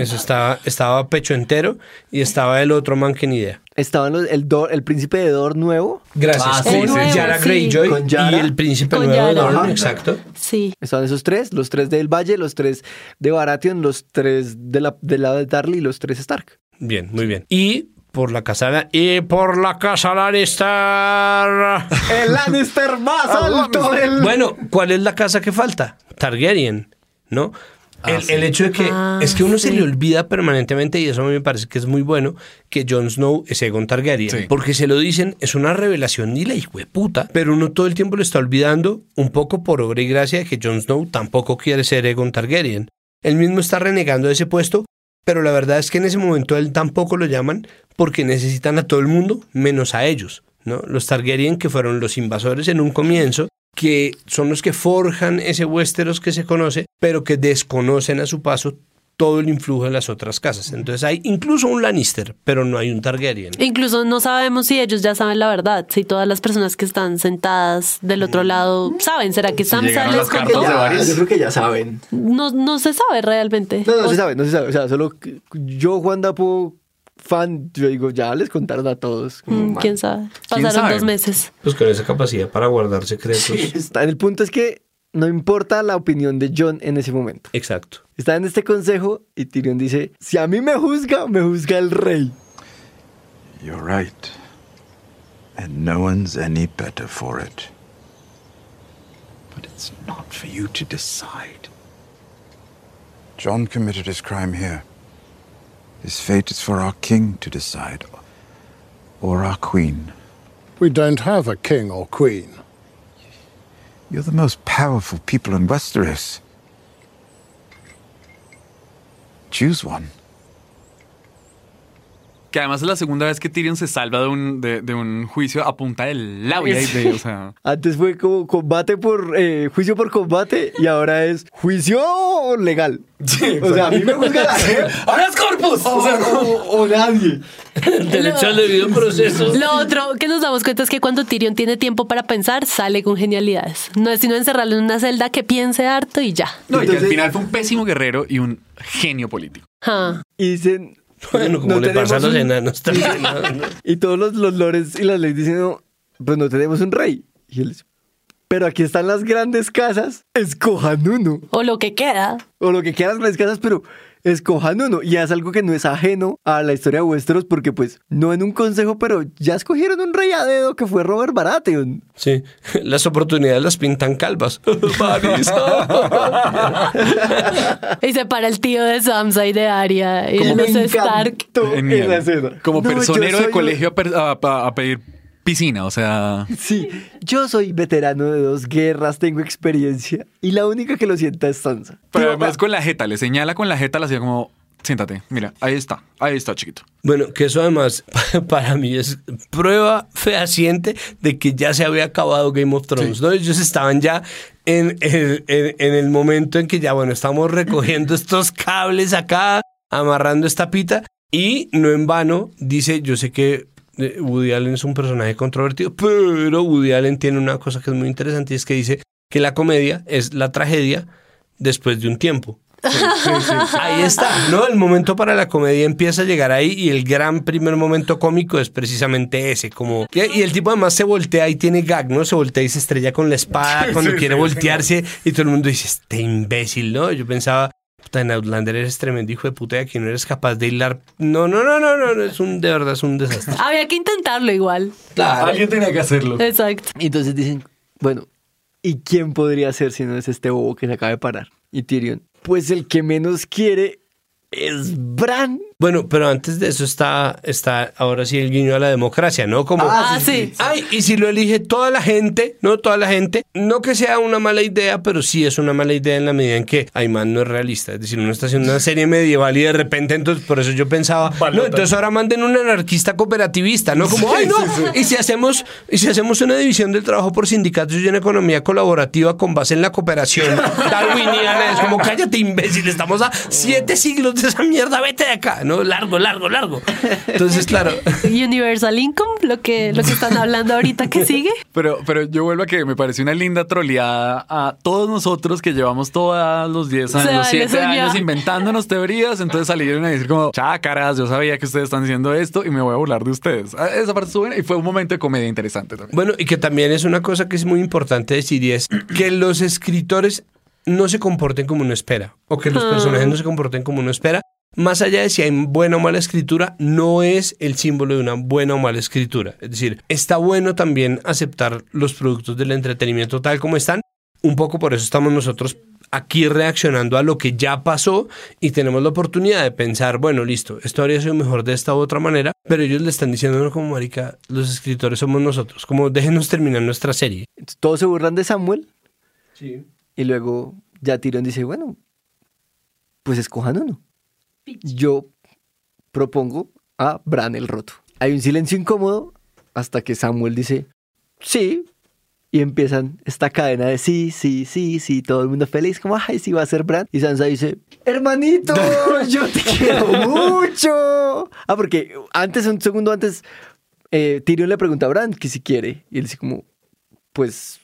Eso estaba, estaba pecho entero. Y estaba el otro man que ni idea. Estaban los, el, Dor- el príncipe de Dorn nuevo. Gracias. Ah, con sí, sí, Yara sí. Greyjoy Con Yara. y el príncipe Con nuevo de Ajá. exacto. Sí. Estaban esos tres, los tres del valle, los tres de Baratheon, los tres de la, del lado de Tarly y los tres Stark. Bien, muy bien. Y por la casa y por la casa Lannister. El Lannister más alto del... bueno, ¿cuál es la casa que falta? Targaryen, ¿no? El, el hecho de que Ah, es que uno se le olvida permanentemente y eso a mí me parece que es muy bueno que Jon Snow es Aegon Targaryen Sí. porque se lo dicen es una revelación ni la puta pero uno todo el tiempo lo está olvidando un poco por obra y gracia de que Jon Snow tampoco quiere ser Aegon Targaryen él mismo está renegando de ese puesto pero la verdad es que en ese momento a él tampoco lo llaman porque necesitan a todo el mundo menos a ellos ¿no? los Targaryen que fueron los invasores en un comienzo que son los que forjan ese Westeros que se conoce, pero que desconocen a su paso todo el influjo de las otras casas. Entonces hay incluso un Lannister, pero no hay un Targaryen. Incluso no sabemos si ellos ya saben la verdad, si todas las personas que están sentadas del otro lado saben. ¿Será que Sansa llegaron les las contó? varios. yo creo que ya saben. No, no se sabe realmente. No, no O- se sabe, no se sabe. O sea, solo que yo, Juan Dapo, fan, yo digo, ya les contaron a todos. Como, Mm. ¿Quién sabe? ¿Quién Pasaron sabe? dos meses. Pues con esa capacidad para guardar secretos. Está- El punto es que no importa la opinión de John en ese momento. Exacto. Está en este consejo y Tyrion dice, si a mí me juzga, me juzga el rey. You're right. And no one's any better for it. But it's not for you to decide. John committed his crime here. His fate is for our king to decide, or our queen. We don't have a king or queen. You're the most powerful people in Westeros. Choose one. Que además es la segunda vez que Tyrion se salva de un, de, de un juicio a punta de labia y de, o sea... Antes fue como combate por, eh, juicio por combate y ahora es juicio legal. o sea, a mí me juzga la gente. ¡Ahora es corpus! O, o- o nadie. Derecho al debido proceso. Lo otro que nos damos cuenta es que cuando Tyrion tiene tiempo para pensar, sale con genialidades. No es sino encerrarlo en una celda que piense harto y ya. No, y que al final fue un pésimo guerrero y un genio político. Ah. Y dicen... Bueno, como no le pasa a tenemos los un- enanos también. ¿no? ¿no? Y todos los, los lores y las leyes dicen, no, pues no tenemos un rey. Y él dice, pero aquí están las grandes casas, escojan uno. O lo que queda. O lo que quieran las grandes casas, pero escojan uno. Y es algo que no es ajeno a la historia de Westeros, porque pues, no en un consejo, pero ya escogieron un rey a dedo que fue Robert Baratheon. Sí, las oportunidades las pintan calvas. Y se para el tío de Samsa y de Arya y los Stark. Genial. Como No, personero de colegio a- a- a pedir piscina, o sea... Sí, yo soy veterano de dos guerras, tengo experiencia. Y la única que lo sienta es Sansa. Pero Tío, además con la jeta, le señala con la jeta, le hacía como, siéntate, mira, ahí está, ahí está, chiquito. Bueno, que eso además para mí es prueba fehaciente de que ya se había acabado Game of Thrones, ¿no? Ellos estaban ya en el, en- en el momento en que ya, bueno, estamos recogiendo estos cables acá, amarrando esta pita, y no en vano dice, yo sé que Woody Allen es un personaje controvertido, pero Woody Allen tiene una cosa que es muy interesante y es que dice que la comedia es la tragedia después de un tiempo. Ahí está, ¿no? El momento para la comedia empieza a llegar ahí y el gran primer momento cómico es precisamente ese, como... Y, y el tipo además se voltea y tiene gag, ¿no? Se voltea y se estrella con la espada cuando quiere voltearse y todo el mundo dice, este imbécil, ¿no? Yo pensaba... Puta, en Outlander eres tremendo hijo de puta y aquí no eres capaz de hilar. No, no, no, no, no, no, es un, de verdad, es un desastre. Había que intentarlo igual. Alguien tenía que hacerlo. Exacto. Y entonces dicen, bueno, ¿y quién podría ser si no es este bobo que se acaba de parar? Y Tyrion, pues el que menos quiere es Bran. Bueno, pero antes de eso está, está ahora sí el guiño a la democracia, ¿no? Como, Ah, sí. Ay, y si lo elige toda la gente, no toda la gente, no que sea una mala idea, pero sí es una mala idea en la medida en que Ayman no es realista. Es decir, uno está haciendo una serie medieval y de repente, entonces, por eso yo pensaba, no, entonces ahora manden un anarquista cooperativista, ¿no? Como, ay, no, y si hacemos, y si hacemos una división del trabajo por sindicatos y una economía colaborativa con base en la cooperación darwiniana, es como, cállate, imbécil, estamos a siete siglos de esa mierda, vete de acá, ¿no? Largo, largo, largo. Entonces, claro. Universal Income, lo que, lo que están hablando ahorita que sigue. Pero, pero yo vuelvo a que me pareció una linda troleada a todos nosotros que llevamos todos los 10 Se años, vale 7 soñar. años inventándonos teorías. Entonces salieron a decir como, chácaras, yo sabía que ustedes están haciendo esto y me voy a burlar de ustedes. Ah, Esa parte estuvo buena y fue un momento de comedia interesante también. Bueno, y que también es una cosa que es muy importante decir y es que los escritores no se comporten como uno espera o que los personajes no se comporten como uno espera. Más allá de si hay buena o mala escritura, no es el símbolo de una buena o mala escritura. Es decir, está bueno también aceptar los productos del entretenimiento tal como están. Un poco por eso estamos nosotros aquí reaccionando a lo que ya pasó y tenemos la oportunidad de pensar, bueno, listo, esto habría sido mejor de esta u otra manera, pero ellos le están diciendo, no, como marica, los escritores somos nosotros, como déjenos terminar nuestra serie. Todos se burlan de Samuel Sí. y luego ya Tyrion dice, bueno, pues escojan uno. Yo propongo a Bran el roto. Hay un silencio incómodo hasta que Samuel dice, sí. Y empiezan esta cadena de sí, sí, sí, sí, todo el mundo feliz, como, ay, sí va a ser Bran. Y Sansa dice, hermanito, yo te quiero mucho. Ah, porque antes, un segundo antes, eh, Tyrion le pregunta a Bran que si quiere. Y él dice como, pues,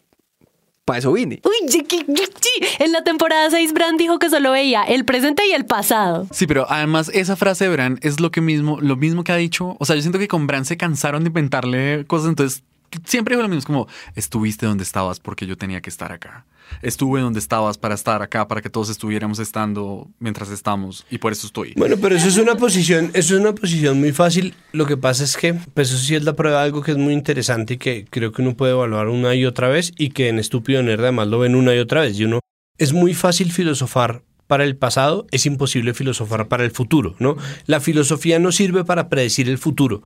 para eso vine. Uy, sí, sí, sí. en la temporada 6 Bran dijo que solo veía el presente y el pasado. Sí, pero además esa frase de Bran es lo que mismo, lo mismo que ha dicho. O sea, yo siento que con Bran se cansaron de inventarle cosas, entonces siempre dijo lo mismo, es como estuviste donde estabas porque yo tenía que estar acá. Estuve donde estabas para estar acá, para que todos estuviéramos estando mientras estamos y por eso estoy. Bueno, pero eso es una posición, eso es una posición muy fácil. Lo que pasa es que, pues eso sí es la prueba de algo que es muy interesante y que creo que uno puede evaluar una y otra vez y que en Estúpido Nerd además lo ven una y otra vez. Y uno, es muy fácil filosofar para el pasado, es imposible filosofar para el futuro, ¿no? La filosofía no sirve para predecir el futuro.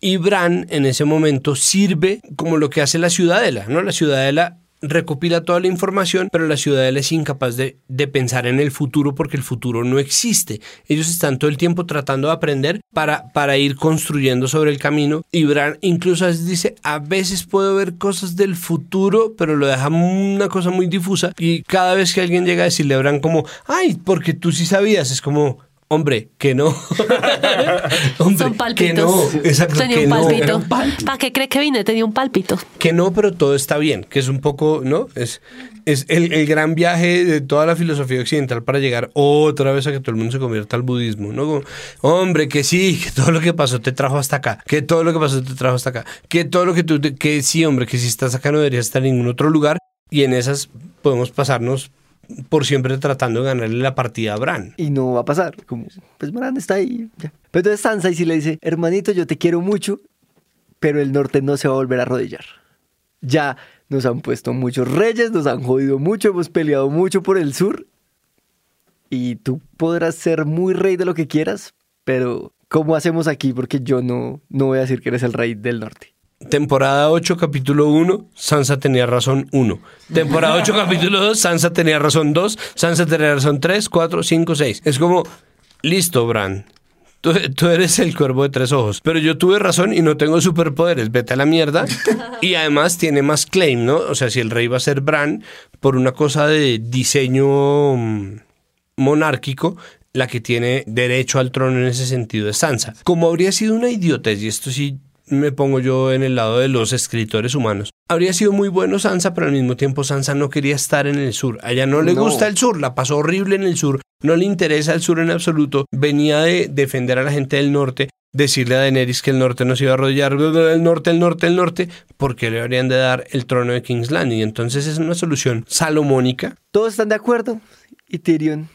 Y Bran en ese momento sirve como lo que hace la ciudadela, ¿no? La ciudadela recopila toda la información, pero la ciudadela es incapaz de, de, pensar en el futuro porque el futuro no existe. Ellos están todo el tiempo tratando de aprender para, para ir construyendo sobre el camino. Y Bran incluso dice, a veces puedo ver cosas del futuro, pero lo deja una cosa muy difusa. Y cada vez que alguien llega a decirle a Bran como, ay, porque tú sí sabías, es como, Hombre, que no. Hombre, Son palpitos. Que no. Exacto, Tenía que un no. palpito. ¿Para qué cree que vine? Tenía un palpito. Que no, pero todo está bien. Que es un poco, ¿no? Es, es el, el, gran viaje de toda la filosofía occidental para llegar otra vez a que todo el mundo se convierta al budismo, ¿no? Como, hombre, que sí, que todo lo que pasó te trajo hasta acá. Que todo lo que pasó te trajo hasta acá. Que todo lo que tú, que sí, hombre, que si estás acá no deberías estar en ningún otro lugar. Y en esas podemos pasarnos por siempre tratando de ganarle la partida a Bran. Y no va a pasar. Como, pues Bran está ahí. Ya. Pero entonces Sansa y sí le dice, hermanito, yo te quiero mucho, pero el norte no se va a volver a arrodillar. Ya nos han puesto muchos reyes, nos han jodido mucho, hemos peleado mucho por el sur. Y tú podrás ser muy rey de lo que quieras, pero ¿cómo hacemos aquí? Porque yo no, no voy a decir que eres el rey del norte. Temporada 8, capítulo 1, Sansa tenía razón 1. Temporada 8, capítulo 2, Sansa tenía razón 2. Sansa tenía razón 3, 4, 5, 6. Es como, listo, Bran. Tú, tú, eres el cuervo de tres ojos. Pero yo tuve razón y no tengo superpoderes. Vete a la mierda. Y además tiene más claim, ¿no? O sea, si el rey va a ser Bran por una cosa de diseño monárquico, la que tiene derecho al trono en ese sentido es Sansa. Como habría sido una idiotez, y esto sí me pongo yo en el lado de los escritores humanos. Habría sido muy bueno Sansa, pero al mismo tiempo Sansa no quería estar en el sur. A ella no le no. gusta el sur, la pasó horrible en el sur, no le interesa el sur en absoluto. Venía de defender a la gente del norte, decirle a Daenerys que el norte no se iba a arrodillar, el norte, el norte, el norte, porque le habrían de dar el trono de King's Landing. Entonces es una solución salomónica. Todos están de acuerdo y Tyrion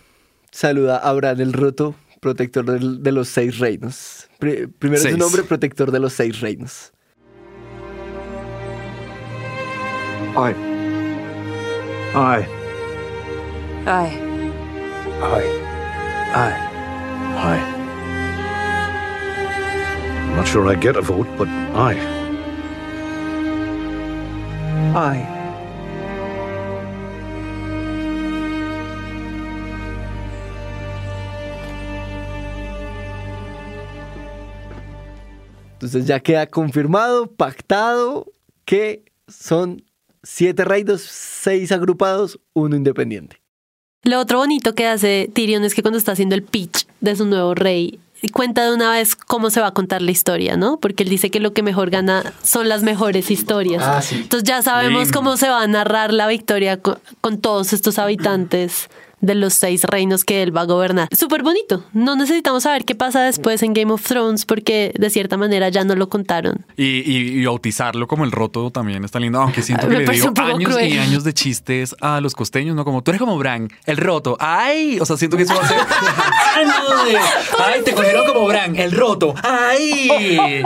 saluda a Bran el Roto, protector de, de los seis reinos. Pr primero Seis. su nombre, protector de los seis reinos. I. Aye. I. I. I. I'm not sure I get a vote, but I. I. Entonces ya queda confirmado, pactado, que son siete reinos, seis agrupados, uno independiente. Lo otro bonito que hace Tyrion es que cuando está haciendo el pitch de su nuevo rey, cuenta de una vez cómo se va a contar la historia, ¿no? Porque él dice que lo que mejor gana son las mejores historias. Ah, sí. Entonces ya sabemos Lindo. cómo se va a narrar la victoria con, con todos estos habitantes de los seis reinos que él va a gobernar. Súper bonito. No necesitamos saber qué pasa después en Game of Thrones porque de cierta manera ya no lo contaron. Y, y- y bautizarlo como el roto también está lindo, aunque siento Ah, que le dio años cruel. y años de chistes a los costeños, ¿no? Como tú eres como Bran, el roto. ¡Ay! O sea, siento que eso va a ser. ¡Ay, te cogieron como Bran, el roto! ¡Ay!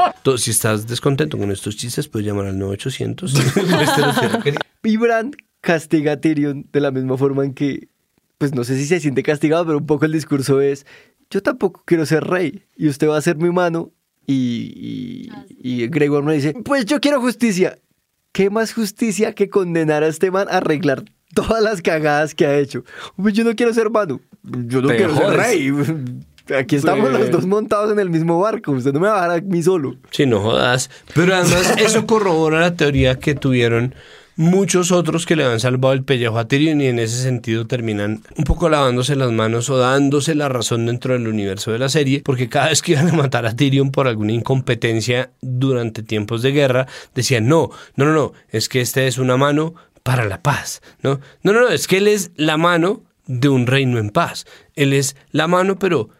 Tú, Si estás descontento con estos chistes, puedes llamar al 9800. Este lo quiero querer. Y Bran castiga a Tyrion de la misma forma en que pues no sé si se siente castigado, pero un poco el discurso es, yo tampoco quiero ser rey y usted va a ser mi humano. Y, y, y Grey Worm le dice, pues yo quiero justicia. ¿Qué más justicia que condenar a este man a arreglar todas las cagadas que ha hecho? Pues yo no quiero ser humano. Yo no Te quiero ser rey. Aquí estamos Sí. los dos montados en el mismo barco. Usted no me va a dejar a mí solo. Sí, no jodas. Pero además eso corrobora la teoría que tuvieron muchos otros que le han salvado el pellejo a Tyrion y en ese sentido terminan un poco lavándose las manos o dándose la razón dentro del universo de la serie, porque cada vez que iban a matar a Tyrion por alguna incompetencia durante tiempos de guerra, decían, no, no, no, no, es que este es una mano para la paz, ¿no? No, no, no, es que él es la mano de un reino en paz. Él es la mano, pero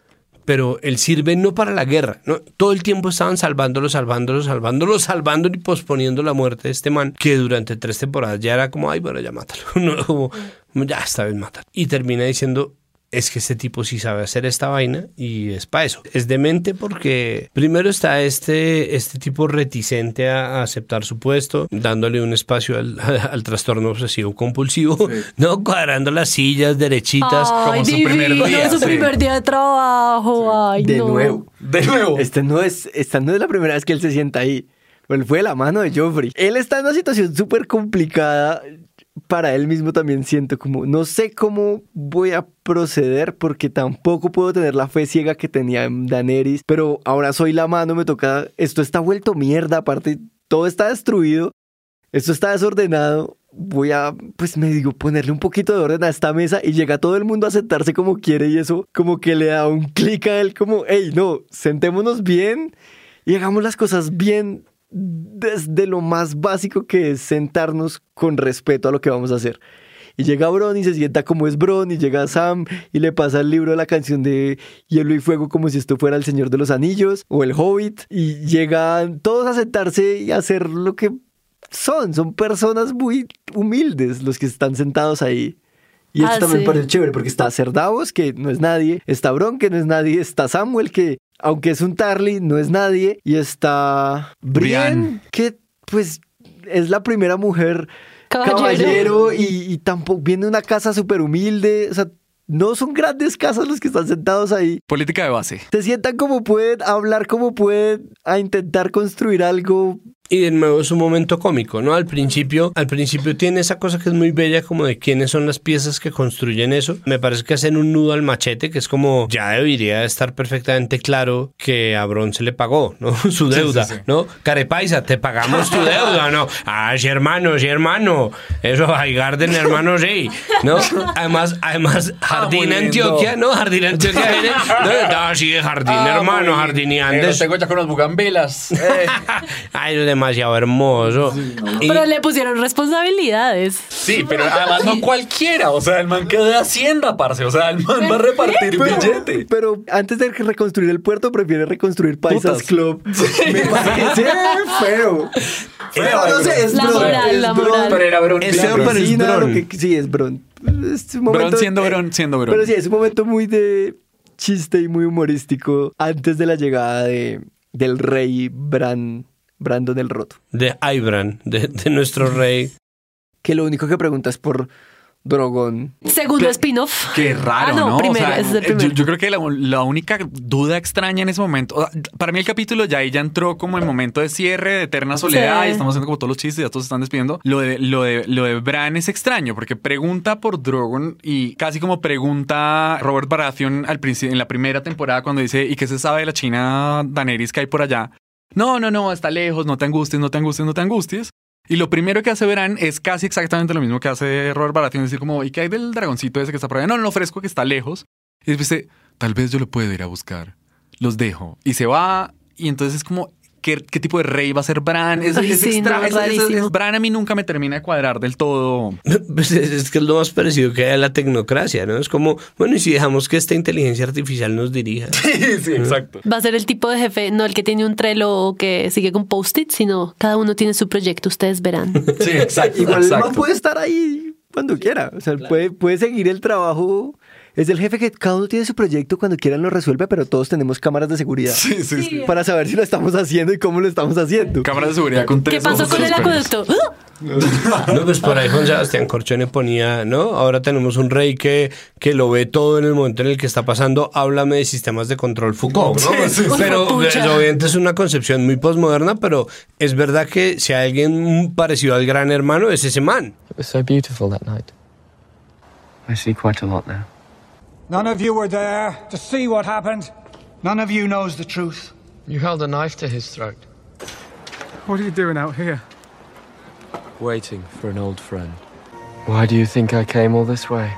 pero él sirve no para la guerra. Todo el tiempo estaban salvándolo, salvándolo, salvándolo, salvándolo y posponiendo la muerte de este man, que durante tres temporadas ya era como, ay, bueno, ya mátalo, ¿no? Como, ya esta vez mátalo. Y termina diciendo, es que este tipo sí sabe hacer esta vaina y es para eso. Es demente porque primero está este, este tipo reticente a, a aceptar su puesto, dándole un espacio al, al trastorno obsesivo compulsivo, ¿no? Cuadrando las sillas derechitas. Ay, como su primer divino, día, su sí. primer día de trabajo. Ay, De no. nuevo. De nuevo. Este no es, esta no es la primera vez que él se sienta ahí. Él fue de la mano de Joffrey. Él está en una situación súper complicada. Para él mismo también siento como, no sé cómo voy a proceder porque tampoco puedo tener la fe ciega que tenía en Daenerys, pero ahora soy la mano, me toca, esto está vuelto mierda, aparte todo está destruido, esto está desordenado, voy a, pues me digo, ponerle un poquito de orden a esta mesa y llega todo el mundo a sentarse como quiere y eso como que le da un clic a él como, hey, no, sentémonos bien y hagamos las cosas bien desde lo más básico que es sentarnos con respeto a lo que vamos a hacer. Y llega Bron y se sienta como es Bron, y llega Sam y le pasa el libro de la canción de Hielo y Fuego como si esto fuera el Señor de los Anillos o el Hobbit, y llegan todos a sentarse y a hacer lo que son. Son personas muy humildes los que están sentados ahí. Y esto Ah, también sí. parece chévere porque está Cerdavos, que no es nadie, está Bron, que no es nadie, está Samuel, que aunque es un Tarly, no es nadie, y está Brienne, Brienne. que pues es la primera mujer Caballero. caballero, y, y tampoco viene de una casa súper humilde, o sea, no son grandes casas los que están sentados ahí. Política de base. Se sientan como pueden, a hablar como pueden, a intentar construir algo. Y de nuevo es un momento cómico, ¿no? Al principio, al principio tiene esa cosa que es muy bella, como de quiénes son las piezas que construyen eso. Me parece que hacen un nudo al machete, que es como ya debería estar perfectamente claro que a Bron se le pagó, ¿no? Su deuda, ¿no? Carepaisa, te pagamos tu deuda, ¿no? Ah, sí, hermano, sí, hermano. Eso, Garden, hermano, sí. ¿No? Además, además, Jardín muy lindo. Antioquia, ¿no? Jardín Antioquia viene. No, no, sí, Jardín, hermano, Jardín y Andes. tengo ya con las bugambelas. Ay, es demasiado hermoso. Y- Pero le pusieron responsabilidades. Sí, pero además no cualquiera. O sea, el man queda de Hacienda, parce. O sea, el man va a repartir billete. Pero antes de reconstruir el puerto, prefiere reconstruir Paisas Putas. Club. Me parece feo. Feo, no sé, es La Bron, moral, es la Bron. moral. Pero era Bron. Es La feo, pero es vecina, Bron. lo que- sí, es Bron. Es un momento- Bron siendo Bron, siendo Bron. Pero sí, es un momento muy de chiste y muy humorístico antes de la llegada de, del rey Bran, Brandon el Roto. de Ibran, de, de nuestro rey. Que lo único que pregunta es por Drogon. Segundo spin-off. Qué raro, Ah, no, ¿no? primero, O sea, ese es el yo, primero. yo creo que la, la única duda extraña en ese momento, o sea, para mí el capítulo ya ahí ya entró como en momento de cierre, de eterna soledad, Sí. y estamos haciendo como todos los chistes, ya todos se están despidiendo. Lo de, lo de, lo de Bran es extraño, porque pregunta por Drogon y casi como pregunta Robert Baratheon al principio, en la primera temporada cuando dice, ¿y qué se sabe de la China Daenerys que hay por allá? No, no, no, está lejos, no te angusties, no te angusties, no te angusties. Y lo primero que hace Bran es casi exactamente lo mismo que hace Robert Baratheon, decir como, ¿y qué hay del dragoncito ese que está por allá? No, no, lo ofrezco que está lejos. Y dice, tal vez yo lo pueda ir a buscar. Los dejo. Y se va, y entonces es como, ¿qué, qué tipo de rey va a ser Bran? Es, Ay, es sí, extra- no, es- es- es- rarísimo. Bran a mí nunca me termina de cuadrar del todo. Pues es, es que es lo más parecido que hay a la tecnocracia, ¿no? Es como, bueno, y si dejamos que esta inteligencia artificial nos dirija. sí, exacto. Va a ser el tipo de jefe, no el que tiene un trelo o que sigue con post-it, sino cada uno tiene su proyecto, ustedes verán. Sí, exacto. Igual exacto. puede estar ahí cuando quiera. O sea, puede, puede seguir el trabajo Es del jefe que cada uno tiene su proyecto, cuando quieran lo resuelve, pero todos tenemos cámaras de seguridad. Sí, sí, sí. Para saber si lo estamos haciendo y cómo lo estamos haciendo. Cámaras de seguridad con tres ¿Qué pasó ojos con el acueducto? No, pues por ahí Juan Sebastián Corchone ponía, ¿no? Ahora tenemos un rey que, que lo ve todo en el momento en el que está pasando. Háblame de sistemas de control Foucault, ¿no? Sí, sí, sí. Pero eh, obviamente es una concepción muy posmoderna, pero es verdad que si hay alguien parecido al gran hermano es ese man. It was so beautiful that night. I see quite a lot now. None of you were there to see what happened. None of you knows the truth. You held a knife to his throat, What are you doing out here? waiting for an old friend. Why do you think I came all this way?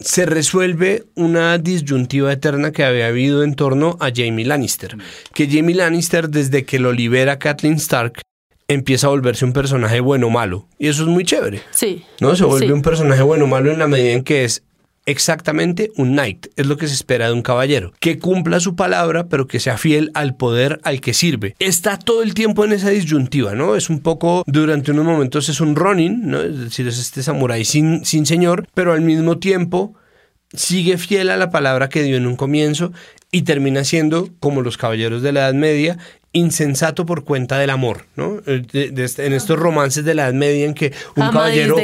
se resuelve una disyuntiva eterna que había habido en torno a Jamie Lannister. Que Jamie Lannister, desde que lo libera Kathleen Stark, empieza a volverse un personaje bueno o malo. Y eso es muy chévere. Sí. ¿No? Se vuelve Sí. un personaje bueno o malo en la medida en que es exactamente un knight. Es lo que se espera de un caballero. Que cumpla su palabra, pero que sea fiel al poder al que sirve. Está todo el tiempo en esa disyuntiva, ¿no? Es un poco, durante unos momentos es un Ronin, ¿no? Es decir, es este samurái sin, sin señor, pero al mismo tiempo sigue fiel a la palabra que dio en un comienzo y termina siendo, como los caballeros de la Edad Media, insensato por cuenta del amor, ¿no? Eh, de- de este- en estos romances de la Edad Media en que un Amadís caballero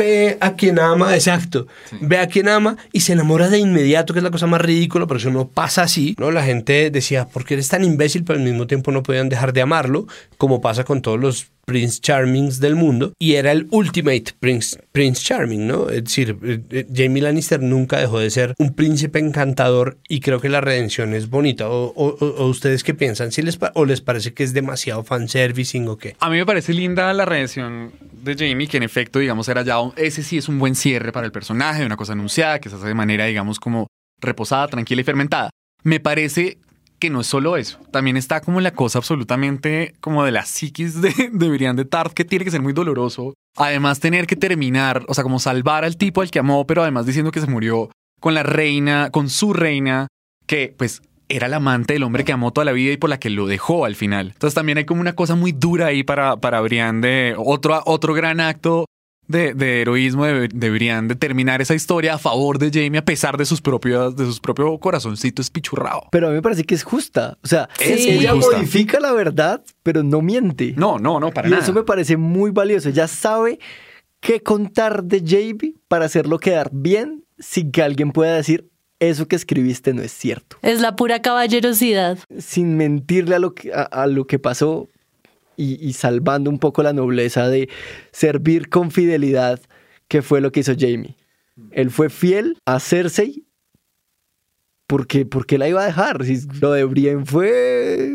ve a quien ama, exacto, ve a quien ama y se enamora de inmediato, que es la cosa más ridícula, pero eso no pasa así, ¿no? La gente decía, ¿por qué eres tan imbécil? Pero al mismo tiempo no podían dejar de amarlo, como pasa con todos los Prince Charmings del mundo, y era el ultimate Prince, Prince Charming, ¿no? Es decir, eh, eh, Jamie Lannister nunca dejó de ser un príncipe encantador y creo que la redención es bonita. ¿O, o- o- o ustedes qué piensan? ¿Si les pa- ¿O les parece que es demasiado fanservicing o qué? A mí me parece linda la redención de Jamie, que en efecto, digamos, era ya ese sí es un buen cierre para el personaje, una cosa anunciada, que se hace de manera, digamos, como reposada, tranquila y fermentada. Me parece que no es solo eso, también está como la cosa absolutamente como de la psiquis de, de de Tart, que tiene que ser muy doloroso. Además, tener que terminar, o sea, como salvar al tipo al que amó, pero además diciendo que se murió con la reina, con su reina, que pues era la amante del hombre que amó toda la vida y por la que lo dejó al final. Entonces también hay como una cosa muy dura ahí para, para Brian de otro, otro gran acto de, de heroísmo de, de Brian de terminar esa historia a favor de Jamie a pesar de sus propios, de sus propios corazoncitos espichurrado. Pero a mí me parece que es justa. O sea, Es ella justa. modifica la verdad, pero no miente. No, no, no, para y nada. eso me parece muy valioso. Ella sabe qué contar de JB para hacerlo quedar bien sin que alguien pueda decir eso que escribiste no es cierto. Es la pura caballerosidad. Sin mentirle a lo que, a, a lo que pasó y, y salvando un poco la nobleza de servir con fidelidad, que fue lo que hizo Jamie. Él fue fiel a Cersei porque, porque la iba a dejar. Si lo de Brienne fue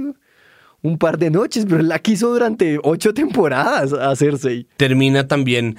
un par de noches, pero él la quiso durante ocho temporadas a Cersei. termina también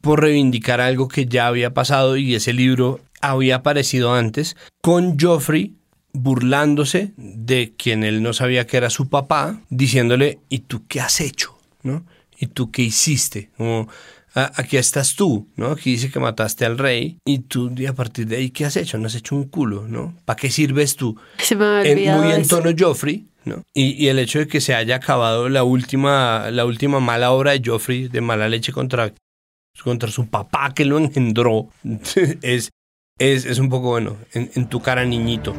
por reivindicar algo que ya había pasado y ese libro había aparecido antes, con Joffrey burlándose de quien él no sabía que era su papá, diciéndole, ¿y tú qué has hecho? ¿No? ¿Y tú qué hiciste? Como, "A- aquí estás tú, ¿no? Aquí dice que mataste al rey y tú y a partir de ahí, ¿qué has hecho? No has hecho un culo, ¿no? ¿Para qué sirves tú? Se me En- muy en tono Joffrey, ¿no? Y, y el hecho de que se haya acabado la última, la última mala obra de Joffrey, de mala leche contra, contra su papá que lo engendró, es, es, es un poco bueno, en, en tu cara niñito.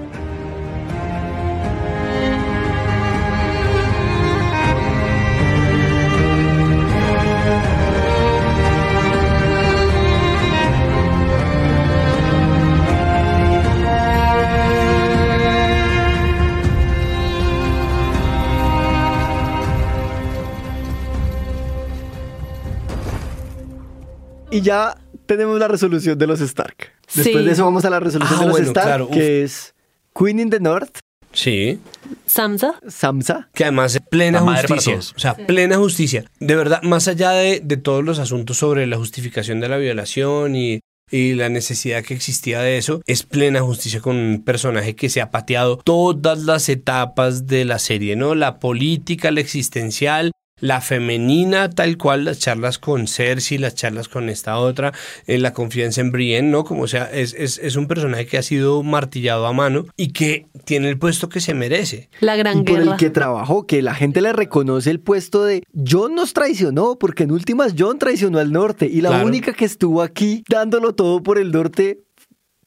Y ya tenemos la resolución de los Stark. Después Sí. de eso vamos a la resolución Ah, de los bueno, Stark, claro, que es Queen in the North, Sí, Samsa. Samsa. que además es plena justicia. O sea, plena justicia. De verdad, más allá de, de todos los asuntos sobre la justificación de la violación y, y la necesidad que existía de eso, es plena justicia con un personaje que se ha pateado todas las etapas de la serie, ¿no? La política, la existencial. La femenina, tal cual, las charlas con Cersei, las charlas con esta otra, eh, la confianza en Brienne, ¿no? Como sea, es, es, es un personaje que ha sido martillado a mano y que tiene el puesto que se merece. La gran y por guerra. el que trabajó, que la gente le reconoce el puesto de John nos traicionó, porque en últimas John traicionó al norte y la Claro. única que estuvo aquí dándolo todo por el norte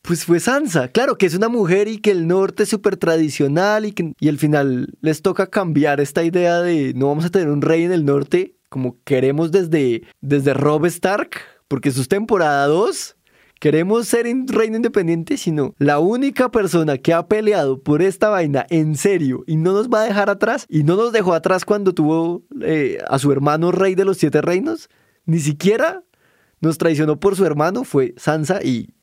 Pues fue Sansa, claro que es una mujer y que el norte es súper tradicional y que y al final les toca cambiar esta idea de no vamos a tener un rey en el norte como queremos desde, desde Rob Stark, porque es temporada 2. Queremos ser un reino independiente, sino la única persona que ha peleado por esta vaina en serio y no nos va a dejar atrás, y no nos dejó atrás cuando tuvo eh, a su hermano rey de los siete reinos, ni siquiera nos traicionó por su hermano, fue Sansa y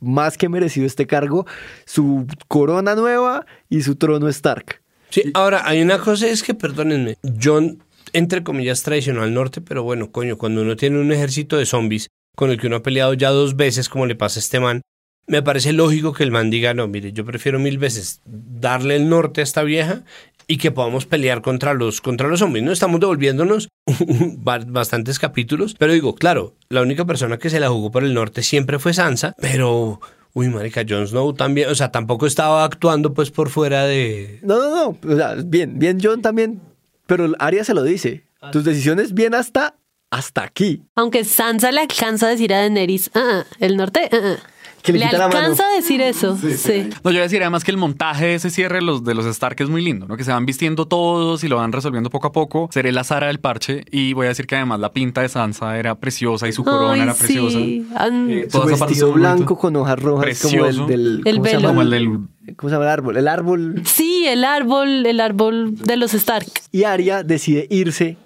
más que merecido este cargo, su corona nueva y su trono Stark. Sí, ahora hay una cosa es que, perdónenme, John, entre comillas, traicionó al norte, pero bueno, coño, cuando uno tiene un ejército de zombies con el que uno ha peleado ya dos veces, como le pasa a este man, me parece lógico que el man diga, no, mire, yo prefiero mil veces darle el norte a esta vieja y que podamos pelear contra los, contra los zombies. No estamos devolviéndonos ba- bastantes capítulos, pero digo, claro, la única persona que se la jugó por el norte siempre fue Sansa, pero... Uy, marica, Jon Snow también, o sea, tampoco estaba actuando pues por fuera de... No, no, no. O sea, bien, bien John también. Pero Arya se lo dice. Tus decisiones bien hasta, hasta aquí. Aunque Sansa le alcanza a decir a Daenerys, ah, ah, el norte, ah, ah. Que le le quita la mano. alcanza a decir eso. Sí. No, yo voy a decir además que el montaje de ese cierre de los, de los Stark es muy lindo, ¿no? Que se van vistiendo todos y lo van resolviendo poco a poco. Seré la Sara del parche y voy a decir que además la pinta de Sansa era preciosa y su corona Ay, era preciosa. sí. An- Eh, Su vestido blanco con hojas rojas como el Precioso. del... El ¿cómo se velo. llama? Como el del ¿Cómo se llama el árbol? El árbol. Sí, el árbol, el árbol de los Stark. Y Arya decide irse.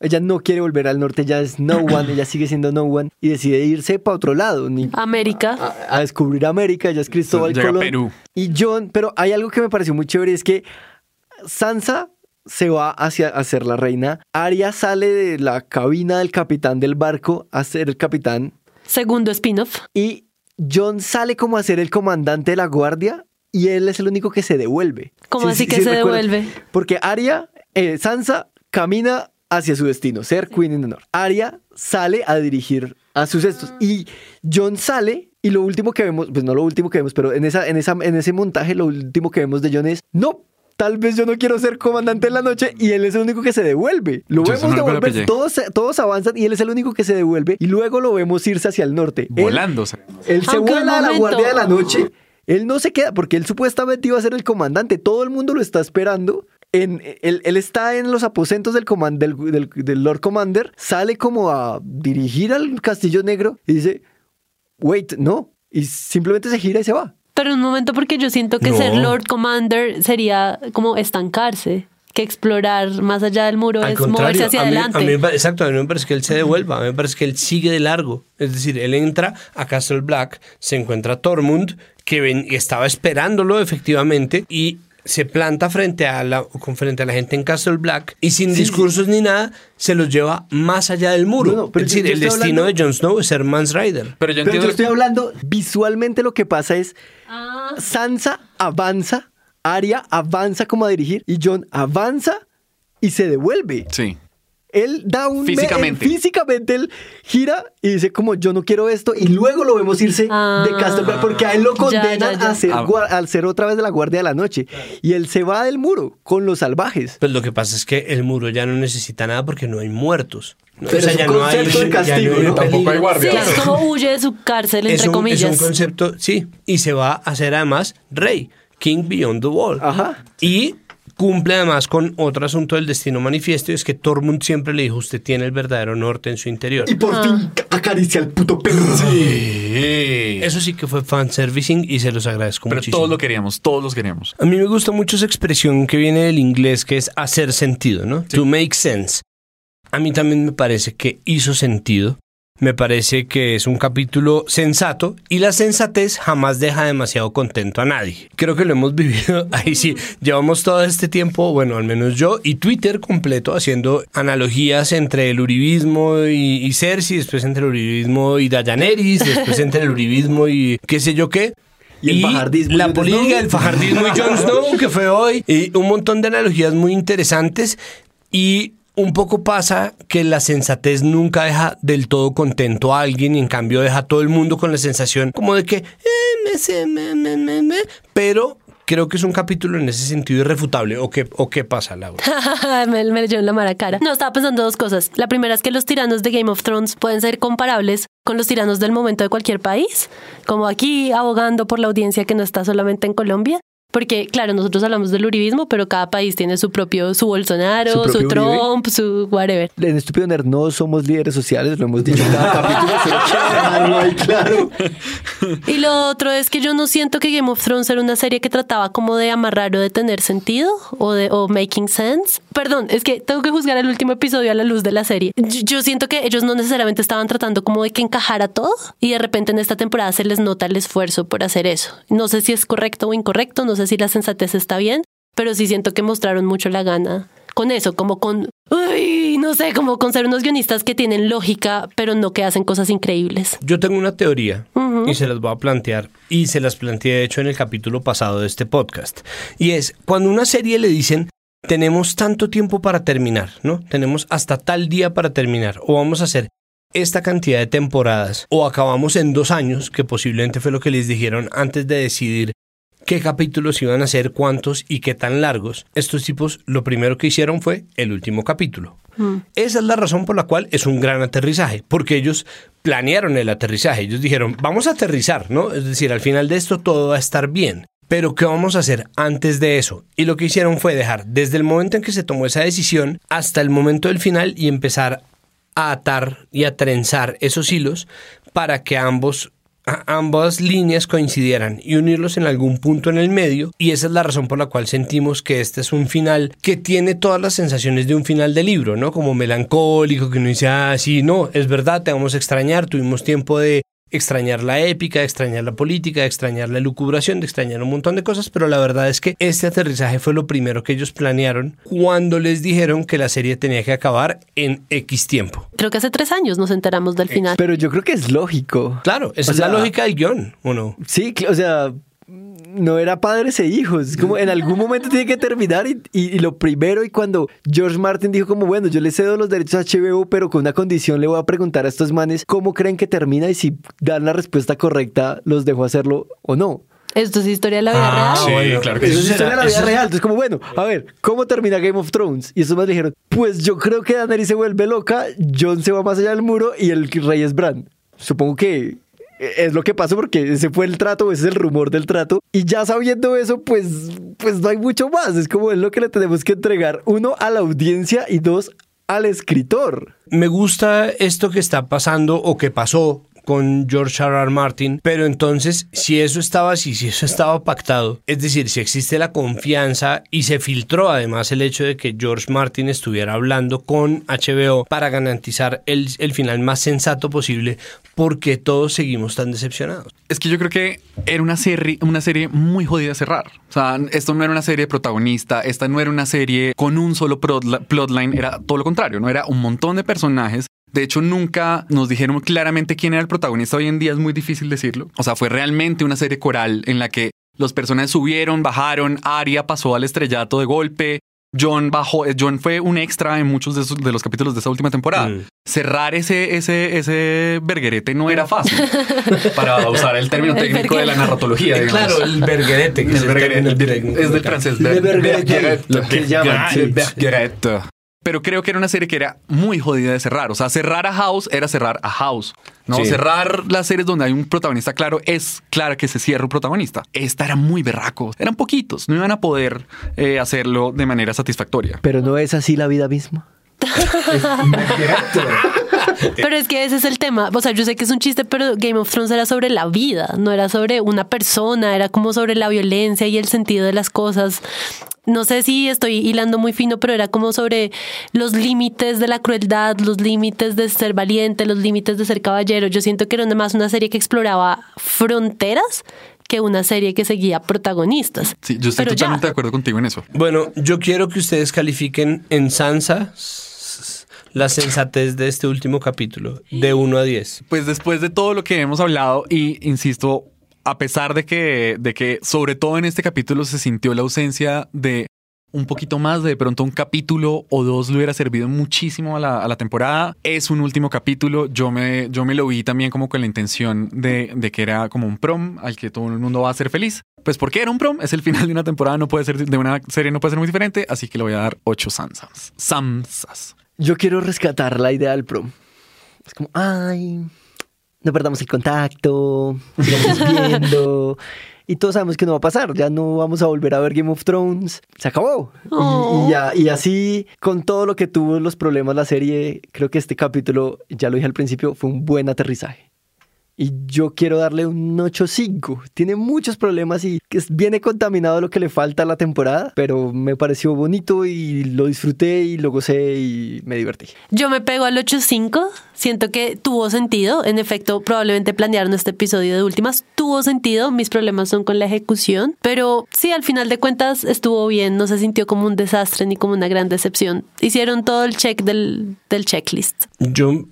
Ella no quiere volver al norte, ya es no one, ella sigue siendo no one. Y decide irse para otro lado, ni América. a, a descubrir América, ella es Cristóbal Llega Colón. Perú. Y John, pero hay algo que me pareció muy chévere, es que Sansa se va hacia a ser la reina. Arya sale de la cabina del capitán del barco a ser el capitán. Segundo spin-off. Y John sale como a ser el comandante de la guardia y él es el único que se devuelve. ¿Cómo Sí, así sí, que sí, se devuelve? Porque Arya, eh, Sansa camina hacia su destino, ser Queen in the North. Arya sale a dirigir a sus estos y John sale y lo último que vemos, pues no lo último que vemos, pero en, esa, en, esa, en ese montaje lo último que vemos de John es, no, tal vez yo no quiero ser comandante en la noche y él es el único que se devuelve. Lo Yo vemos no devolver, todos, todos avanzan y él es el único que se devuelve y luego lo vemos irse hacia el norte. Él- Volándose. él se vuela a la guardia de la noche. Él no se queda porque él supuestamente iba a ser el comandante. Todo el mundo lo está esperando. En, él, él está en los aposentos del, coman- del, del- del Lord Commander. Sale como a dirigir al Castillo Negro y dice, wait, no. Y simplemente se gira y se va. Pero un momento porque yo siento que No. ser Lord Commander sería como estancarse, que explorar más allá del muro Al es moverse hacia a mí, adelante. a mí exacto, a mí me parece que él se devuelva, a mí me parece que él sigue de largo. Es decir, él entra a Castle Black, se encuentra a Tormund, que ven- estaba esperándolo efectivamente, y se planta frente a la, con frente a la gente en Castle Black y sin Sí, discursos ni nada se los lleva más allá del muro. No, no, pero es decir, el destino hablando- de Jon Snow es ser Mans Rider. Pero yo Pero yo estoy hablando visualmente lo que pasa es Ah, Sansa avanza, Arya avanza como a dirigir y John avanza y se devuelve. Sí. Él da un... Físicamente. él físicamente él gira y dice como yo no quiero esto y luego lo vemos irse Ah. de Castle Black porque a él lo Ya, condenan ya, ya. A, ser, Ah. ser otra vez de la Guardia de la Noche. Y él se va del muro con los salvajes. Pues lo que pasa es que el muro ya no necesita nada porque no hay muertos. No, Pero es un concepto de ya castigo, hay ¿no? Tampoco hay guardia. sí, es como huye de su cárcel, es entre un, comillas. Es un concepto, sí, y se va a hacer además rey, King Beyond the Wall. Ajá. Y cumple además con otro asunto del destino manifiesto, y es que Tormund siempre le dijo, usted tiene el verdadero norte en su interior. Y por fin acaricia al puto perro. Eso sí que fue fanservicing y se los agradezco Pero muchísimo. todos lo queríamos, todos los queríamos. A mí me gusta mucho esa expresión que viene del inglés que es hacer sentido, ¿no? To make sense. A mí también me parece que hizo sentido. Me parece que es un capítulo sensato y la sensatez jamás deja demasiado contento a nadie. Creo que lo hemos vivido ahí sí. Llevamos todo este tiempo, bueno, al menos yo y Twitter completo haciendo analogías entre el uribismo y, y Cersei, después entre el uribismo y Dayaneris, después entre el uribismo y qué sé yo qué. Y el fajardismo y La política, el fajardismo y Jon Snow, que fue hoy. Y un montón de analogías muy interesantes. Y un poco pasa que la sensatez nunca deja del todo contento a alguien y en cambio deja a todo el mundo con la sensación como de que, eh, me pero creo que es un capítulo en ese sentido irrefutable. ¿O qué, o qué pasa, Laura? me, me la mala cara. No, estaba pensando dos cosas. La primera es que los tiranos de Game of Thrones pueden ser comparables con los tiranos del momento de cualquier país, como aquí abogando por la audiencia que no está solamente en Colombia. Porque, claro, nosotros hablamos del uribismo, pero cada país tiene su propio, su Bolsonaro, Su Trump, su whatever. En Estúpido Nerd no somos líderes sociales, lo hemos dicho en cada capítulo. claro. Y lo otro es que yo no siento que Game of Thrones era una serie que trataba como de amarrar o de tener sentido o de o making sense. Perdón, es que tengo que juzgar el último episodio a la luz de la serie. Yo, yo siento que ellos no necesariamente estaban tratando como de que encajara todo y de repente en esta temporada se les nota el esfuerzo por hacer eso. No sé si es correcto o incorrecto, no sé si la sensatez está bien, pero sí siento que mostraron mucho la gana con eso, como con, uy, no sé, como con ser unos guionistas que tienen lógica, pero no que hacen cosas increíbles. Yo tengo una teoría y se las voy a plantear y se las planteé de hecho en el capítulo pasado de este podcast. Y es cuando una serie le dicen tenemos tanto tiempo para terminar, ¿no? Tenemos hasta tal día para terminar o vamos a hacer esta cantidad de temporadas o acabamos en dos años, que posiblemente fue lo que les dijeron antes de decidir qué capítulos iban a ser, cuántos y qué tan largos. Estos tipos lo primero que hicieron fue el último capítulo. Esa es la razón por la cual es un gran aterrizaje, porque ellos planearon el aterrizaje. Ellos dijeron, vamos a aterrizar, ¿no? Es decir, al final de esto todo va a estar bien. Pero ¿qué vamos a hacer antes de eso? Y lo que hicieron fue dejar desde el momento en que se tomó esa decisión hasta el momento del final y empezar a atar y a trenzar esos hilos para que ambos ambas líneas coincidieran y unirlos en algún punto en el medio y esa es la razón por la cual sentimos que este es un final que tiene todas las sensaciones de un final de libro, ¿no? Como melancólico, que uno dice, ah, sí, no, es verdad, te vamos a extrañar, tuvimos tiempo de extrañar la épica, extrañar la política, extrañar la lucubración, de extrañar un montón de cosas, pero la verdad es que este aterrizaje fue lo primero que ellos planearon cuando les dijeron que la serie tenía que acabar en X tiempo. Creo que hace tres años nos enteramos del final. Pero yo creo que es lógico. Claro, esa O es la lógica del guion, ¿o no? Sí, o sea, no era padres e hijos. Como en algún momento tiene que terminar y, y- y lo primero y cuando George Martin dijo como, bueno, yo le cedo los derechos a HBO, pero con una condición le voy a preguntar a estos manes cómo creen que termina y si dan la respuesta correcta, los dejo hacerlo o no. Esto es historia de la vida real. sí, bueno, claro que Eso sí. es historia de la eso vida es- real. Entonces, como, bueno, a ver, ¿cómo termina Game of Thrones? Y estos más dijeron, pues yo creo que Daenerys se vuelve loca, Jon se va más allá del muro y el rey es Bran. Supongo que es lo que pasó porque ese fue el trato, ese es el rumor del trato. Y ya sabiendo eso, pues, pues no hay mucho más. Es como es lo que le tenemos que entregar, uno, a la audiencia y dos, al escritor. Me gusta esto que está pasando o que pasó con George R. Martin, pero entonces si eso estaba así, si eso estaba pactado, es decir, si existe la confianza y se filtró además el hecho de que George Martin estuviera hablando con HBO para garantizar el, el final más sensato posible, porque todos seguimos tan decepcionados. Es que yo creo que era una serie, una serie muy jodida de cerrar. O sea, esto no era una serie protagonista, esta no era una serie con un solo plotline, era todo lo contrario, no era un montón de personajes. De hecho, nunca nos dijeron claramente quién era el protagonista. Hoy en día es muy difícil decirlo. O sea, fue realmente una serie coral en la que los personajes subieron, bajaron, Arya pasó al estrellato de golpe, John bajó, eh, John fue un extra en muchos de, esos- de los capítulos de esa última temporada. Mm. Cerrar ese, ese, ese verguerete no era fácil. para usar el término El técnico de la narratología. digamos. Claro, el verguerete, que El es el es del francés. Le. Pero creo que era una serie que era muy jodida de cerrar. O sea, cerrar a House era cerrar a House. No, Sí. cerrar las series donde hay un protagonista claro es claro que se cierra un protagonista. Esta era muy berraco. Eran poquitos. No iban a poder eh, hacerlo de manera satisfactoria. Pero no es así la vida misma. Pero es que ese es el tema. O sea, yo sé que es un chiste, pero Game of Thrones era sobre la vida, no era sobre una persona, era como sobre la violencia y el sentido de las cosas. No sé si estoy hilando muy fino, pero era como sobre los límites de la crueldad, los límites de ser valiente, los límites de ser caballero. Yo siento que era más una serie que exploraba fronteras que una serie que seguía protagonistas. Sí, yo estoy Pero ya. totalmente de acuerdo contigo en eso. Bueno, yo quiero que ustedes califiquen en Sansa la sensatez de este último capítulo, de 1 a 10. Pues después de todo lo que hemos hablado y insisto, a pesar de que, de que sobre todo en este capítulo se sintió la ausencia de un poquito más, de pronto un capítulo o dos le hubiera servido muchísimo a la, temporada. Es un último capítulo, yo me, yo me lo vi también como con la intención de, de que era como un prom al que todo el mundo va a ser feliz. pues porque era un prom, es el final de una temporada, no puede ser de una serie, no puede ser muy diferente, así que le voy a dar ocho. Samsas. Yo quiero rescatar la idea del prom. Es como, ay, no perdamos el contacto, sigamos viendo. Y todos sabemos que no va a pasar, ya no vamos a volver a ver Game of Thrones, se acabó. Y-. Y, ya, y así, con todo lo que tuvo los problemas la serie, creo que este capítulo, ya lo dije al principio, fue un buen aterrizaje. Y yo quiero darle un 8.5. Tiene muchos problemas y que es- viene contaminado lo que le falta a la temporada, pero me pareció bonito y lo disfruté y lo gocé y me divertí. Yo me pego al 8.5. Siento que tuvo sentido. En efecto, probablemente planearon este episodio de últimas. Tuvo sentido. Mis problemas son con la ejecución. Pero sí, al final de cuentas estuvo bien. No se sintió como un desastre ni como una gran decepción. Hicieron todo el check del, del checklist. Yo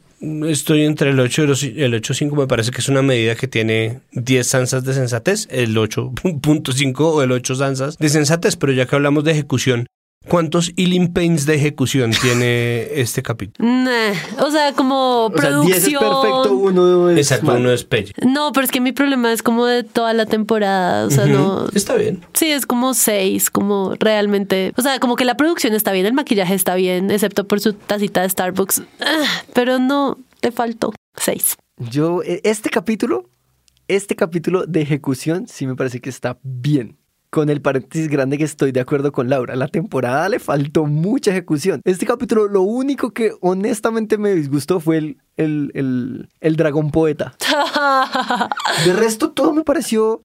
estoy entre el 8 y el 8.5, me parece que es una medida que tiene 10 sansas de sensatez, el 8.5 o el 8 sansas de sensatez, pero ya que hablamos de ejecución, ¿cuántos healing pains de ejecución tiene este capítulo? Nah, O sea, como O sea, 10 es producción. perfecto, uno es Exacto, uno es pelle. No, pero es que mi problema es como de toda la temporada. O sea, no. Está bien. Sí, es como seis, como realmente. O sea, como que la producción está bien, el maquillaje está bien, excepto por su tacita de Starbucks. Ah, Pero no, le faltó seis. Yo, e- este capítulo, este capítulo de ejecución sí me parece que está bien. Con el paréntesis grande que estoy de acuerdo con Laura. La temporada le faltó mucha ejecución. Este capítulo, lo único que honestamente me disgustó fue el, el, el, el dragón poeta. De resto, todo me pareció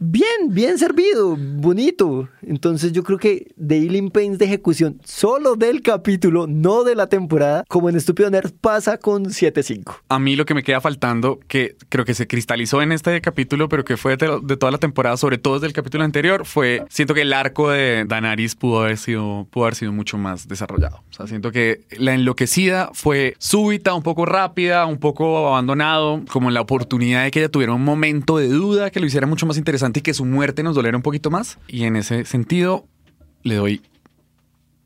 bien, bien servido, bonito. Entonces yo creo que Healing Pains de ejecución solo del capítulo, no de la temporada, como en Estúpido Nerd, pasa con 7.5. A mí lo que me queda faltando, que creo que se cristalizó en este capítulo, pero que fue de, de toda la temporada, sobre todo desde el capítulo anterior, fue, siento que el arco de Danaris pudo haber sido, pudo haber sido mucho más desarrollado. O sea, siento que la enloquecida fue súbita, un poco rápida, un poco abandonado, como la oportunidad de que ella tuviera un momento de duda, que lo hiciera mucho más interesante y que su muerte nos doliera un poquito más. Y en ese sentido, le doy...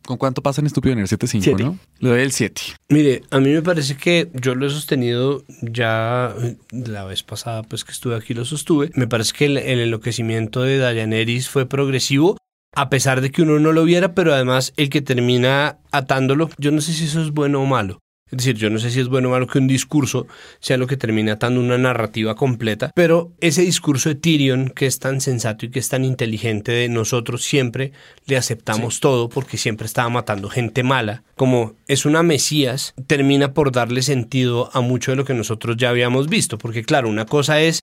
¿Con cuánto pasa en Estúpido? 7.5, Siete. ¿no? Le doy el 7. Mire, a mí me parece que yo lo he sostenido ya eh, la vez pasada, pues que estuve aquí lo sostuve. Me parece que el, el enloquecimiento de Dayaneris fue progresivo, a pesar de que uno no lo viera, pero además el que termina atándolo, yo no sé si eso es bueno o malo. Es decir, yo no sé si es bueno o malo que un discurso sea lo que termine atando una narrativa completa, pero ese discurso de Tyrion, que es tan sensato y que es tan inteligente, de nosotros siempre le aceptamos todo porque siempre estaba matando gente mala, como es una Mesías, termina por darle sentido a mucho de lo que nosotros ya habíamos visto, porque claro, una cosa es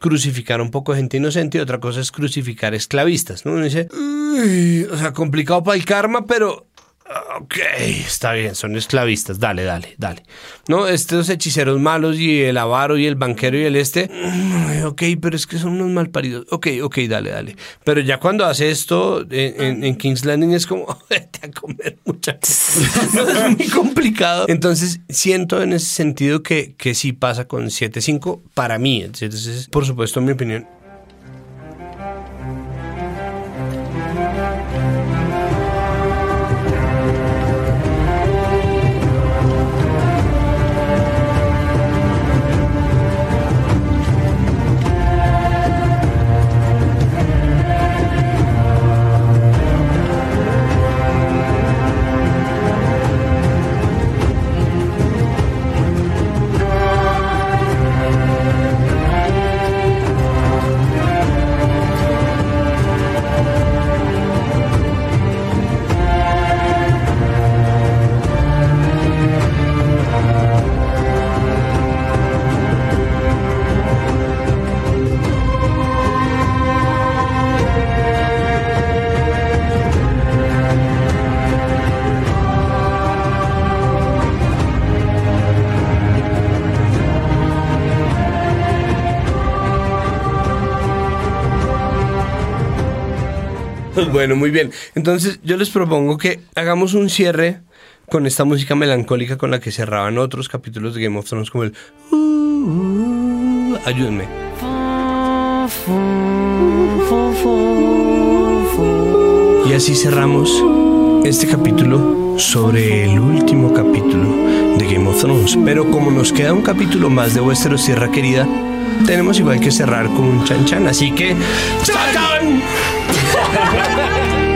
crucificar un poco de gente inocente y otra cosa es crucificar esclavistas, ¿no? Uno dice, "Uy, o sea, complicado para el karma, pero Ok, está bien, son esclavistas, dale, dale, dale. No, estos hechiceros malos y el avaro y el banquero y el este, mm, ok, pero es que son unos malparidos. Ok, ok, dale, dale. Pero ya cuando hace esto en, en- en King's Landing es como, vete a comer muchachos. es muy complicado. Entonces, siento en ese sentido que, que sí pasa con 7.5 para mí. Entonces, por supuesto, mi opinión. Bueno, muy bien. Entonces yo les propongo que hagamos un cierre con esta música melancólica con la que cerraban otros capítulos de Game of Thrones como el... uh, ayúdenme. Y así cerramos este capítulo sobre el último capítulo de Game of Thrones. Pero como nos queda un capítulo más de Westeros Tierra Querida, tenemos igual que cerrar con un chan chan. Así que ¡Chan! 哈哈哈哈哈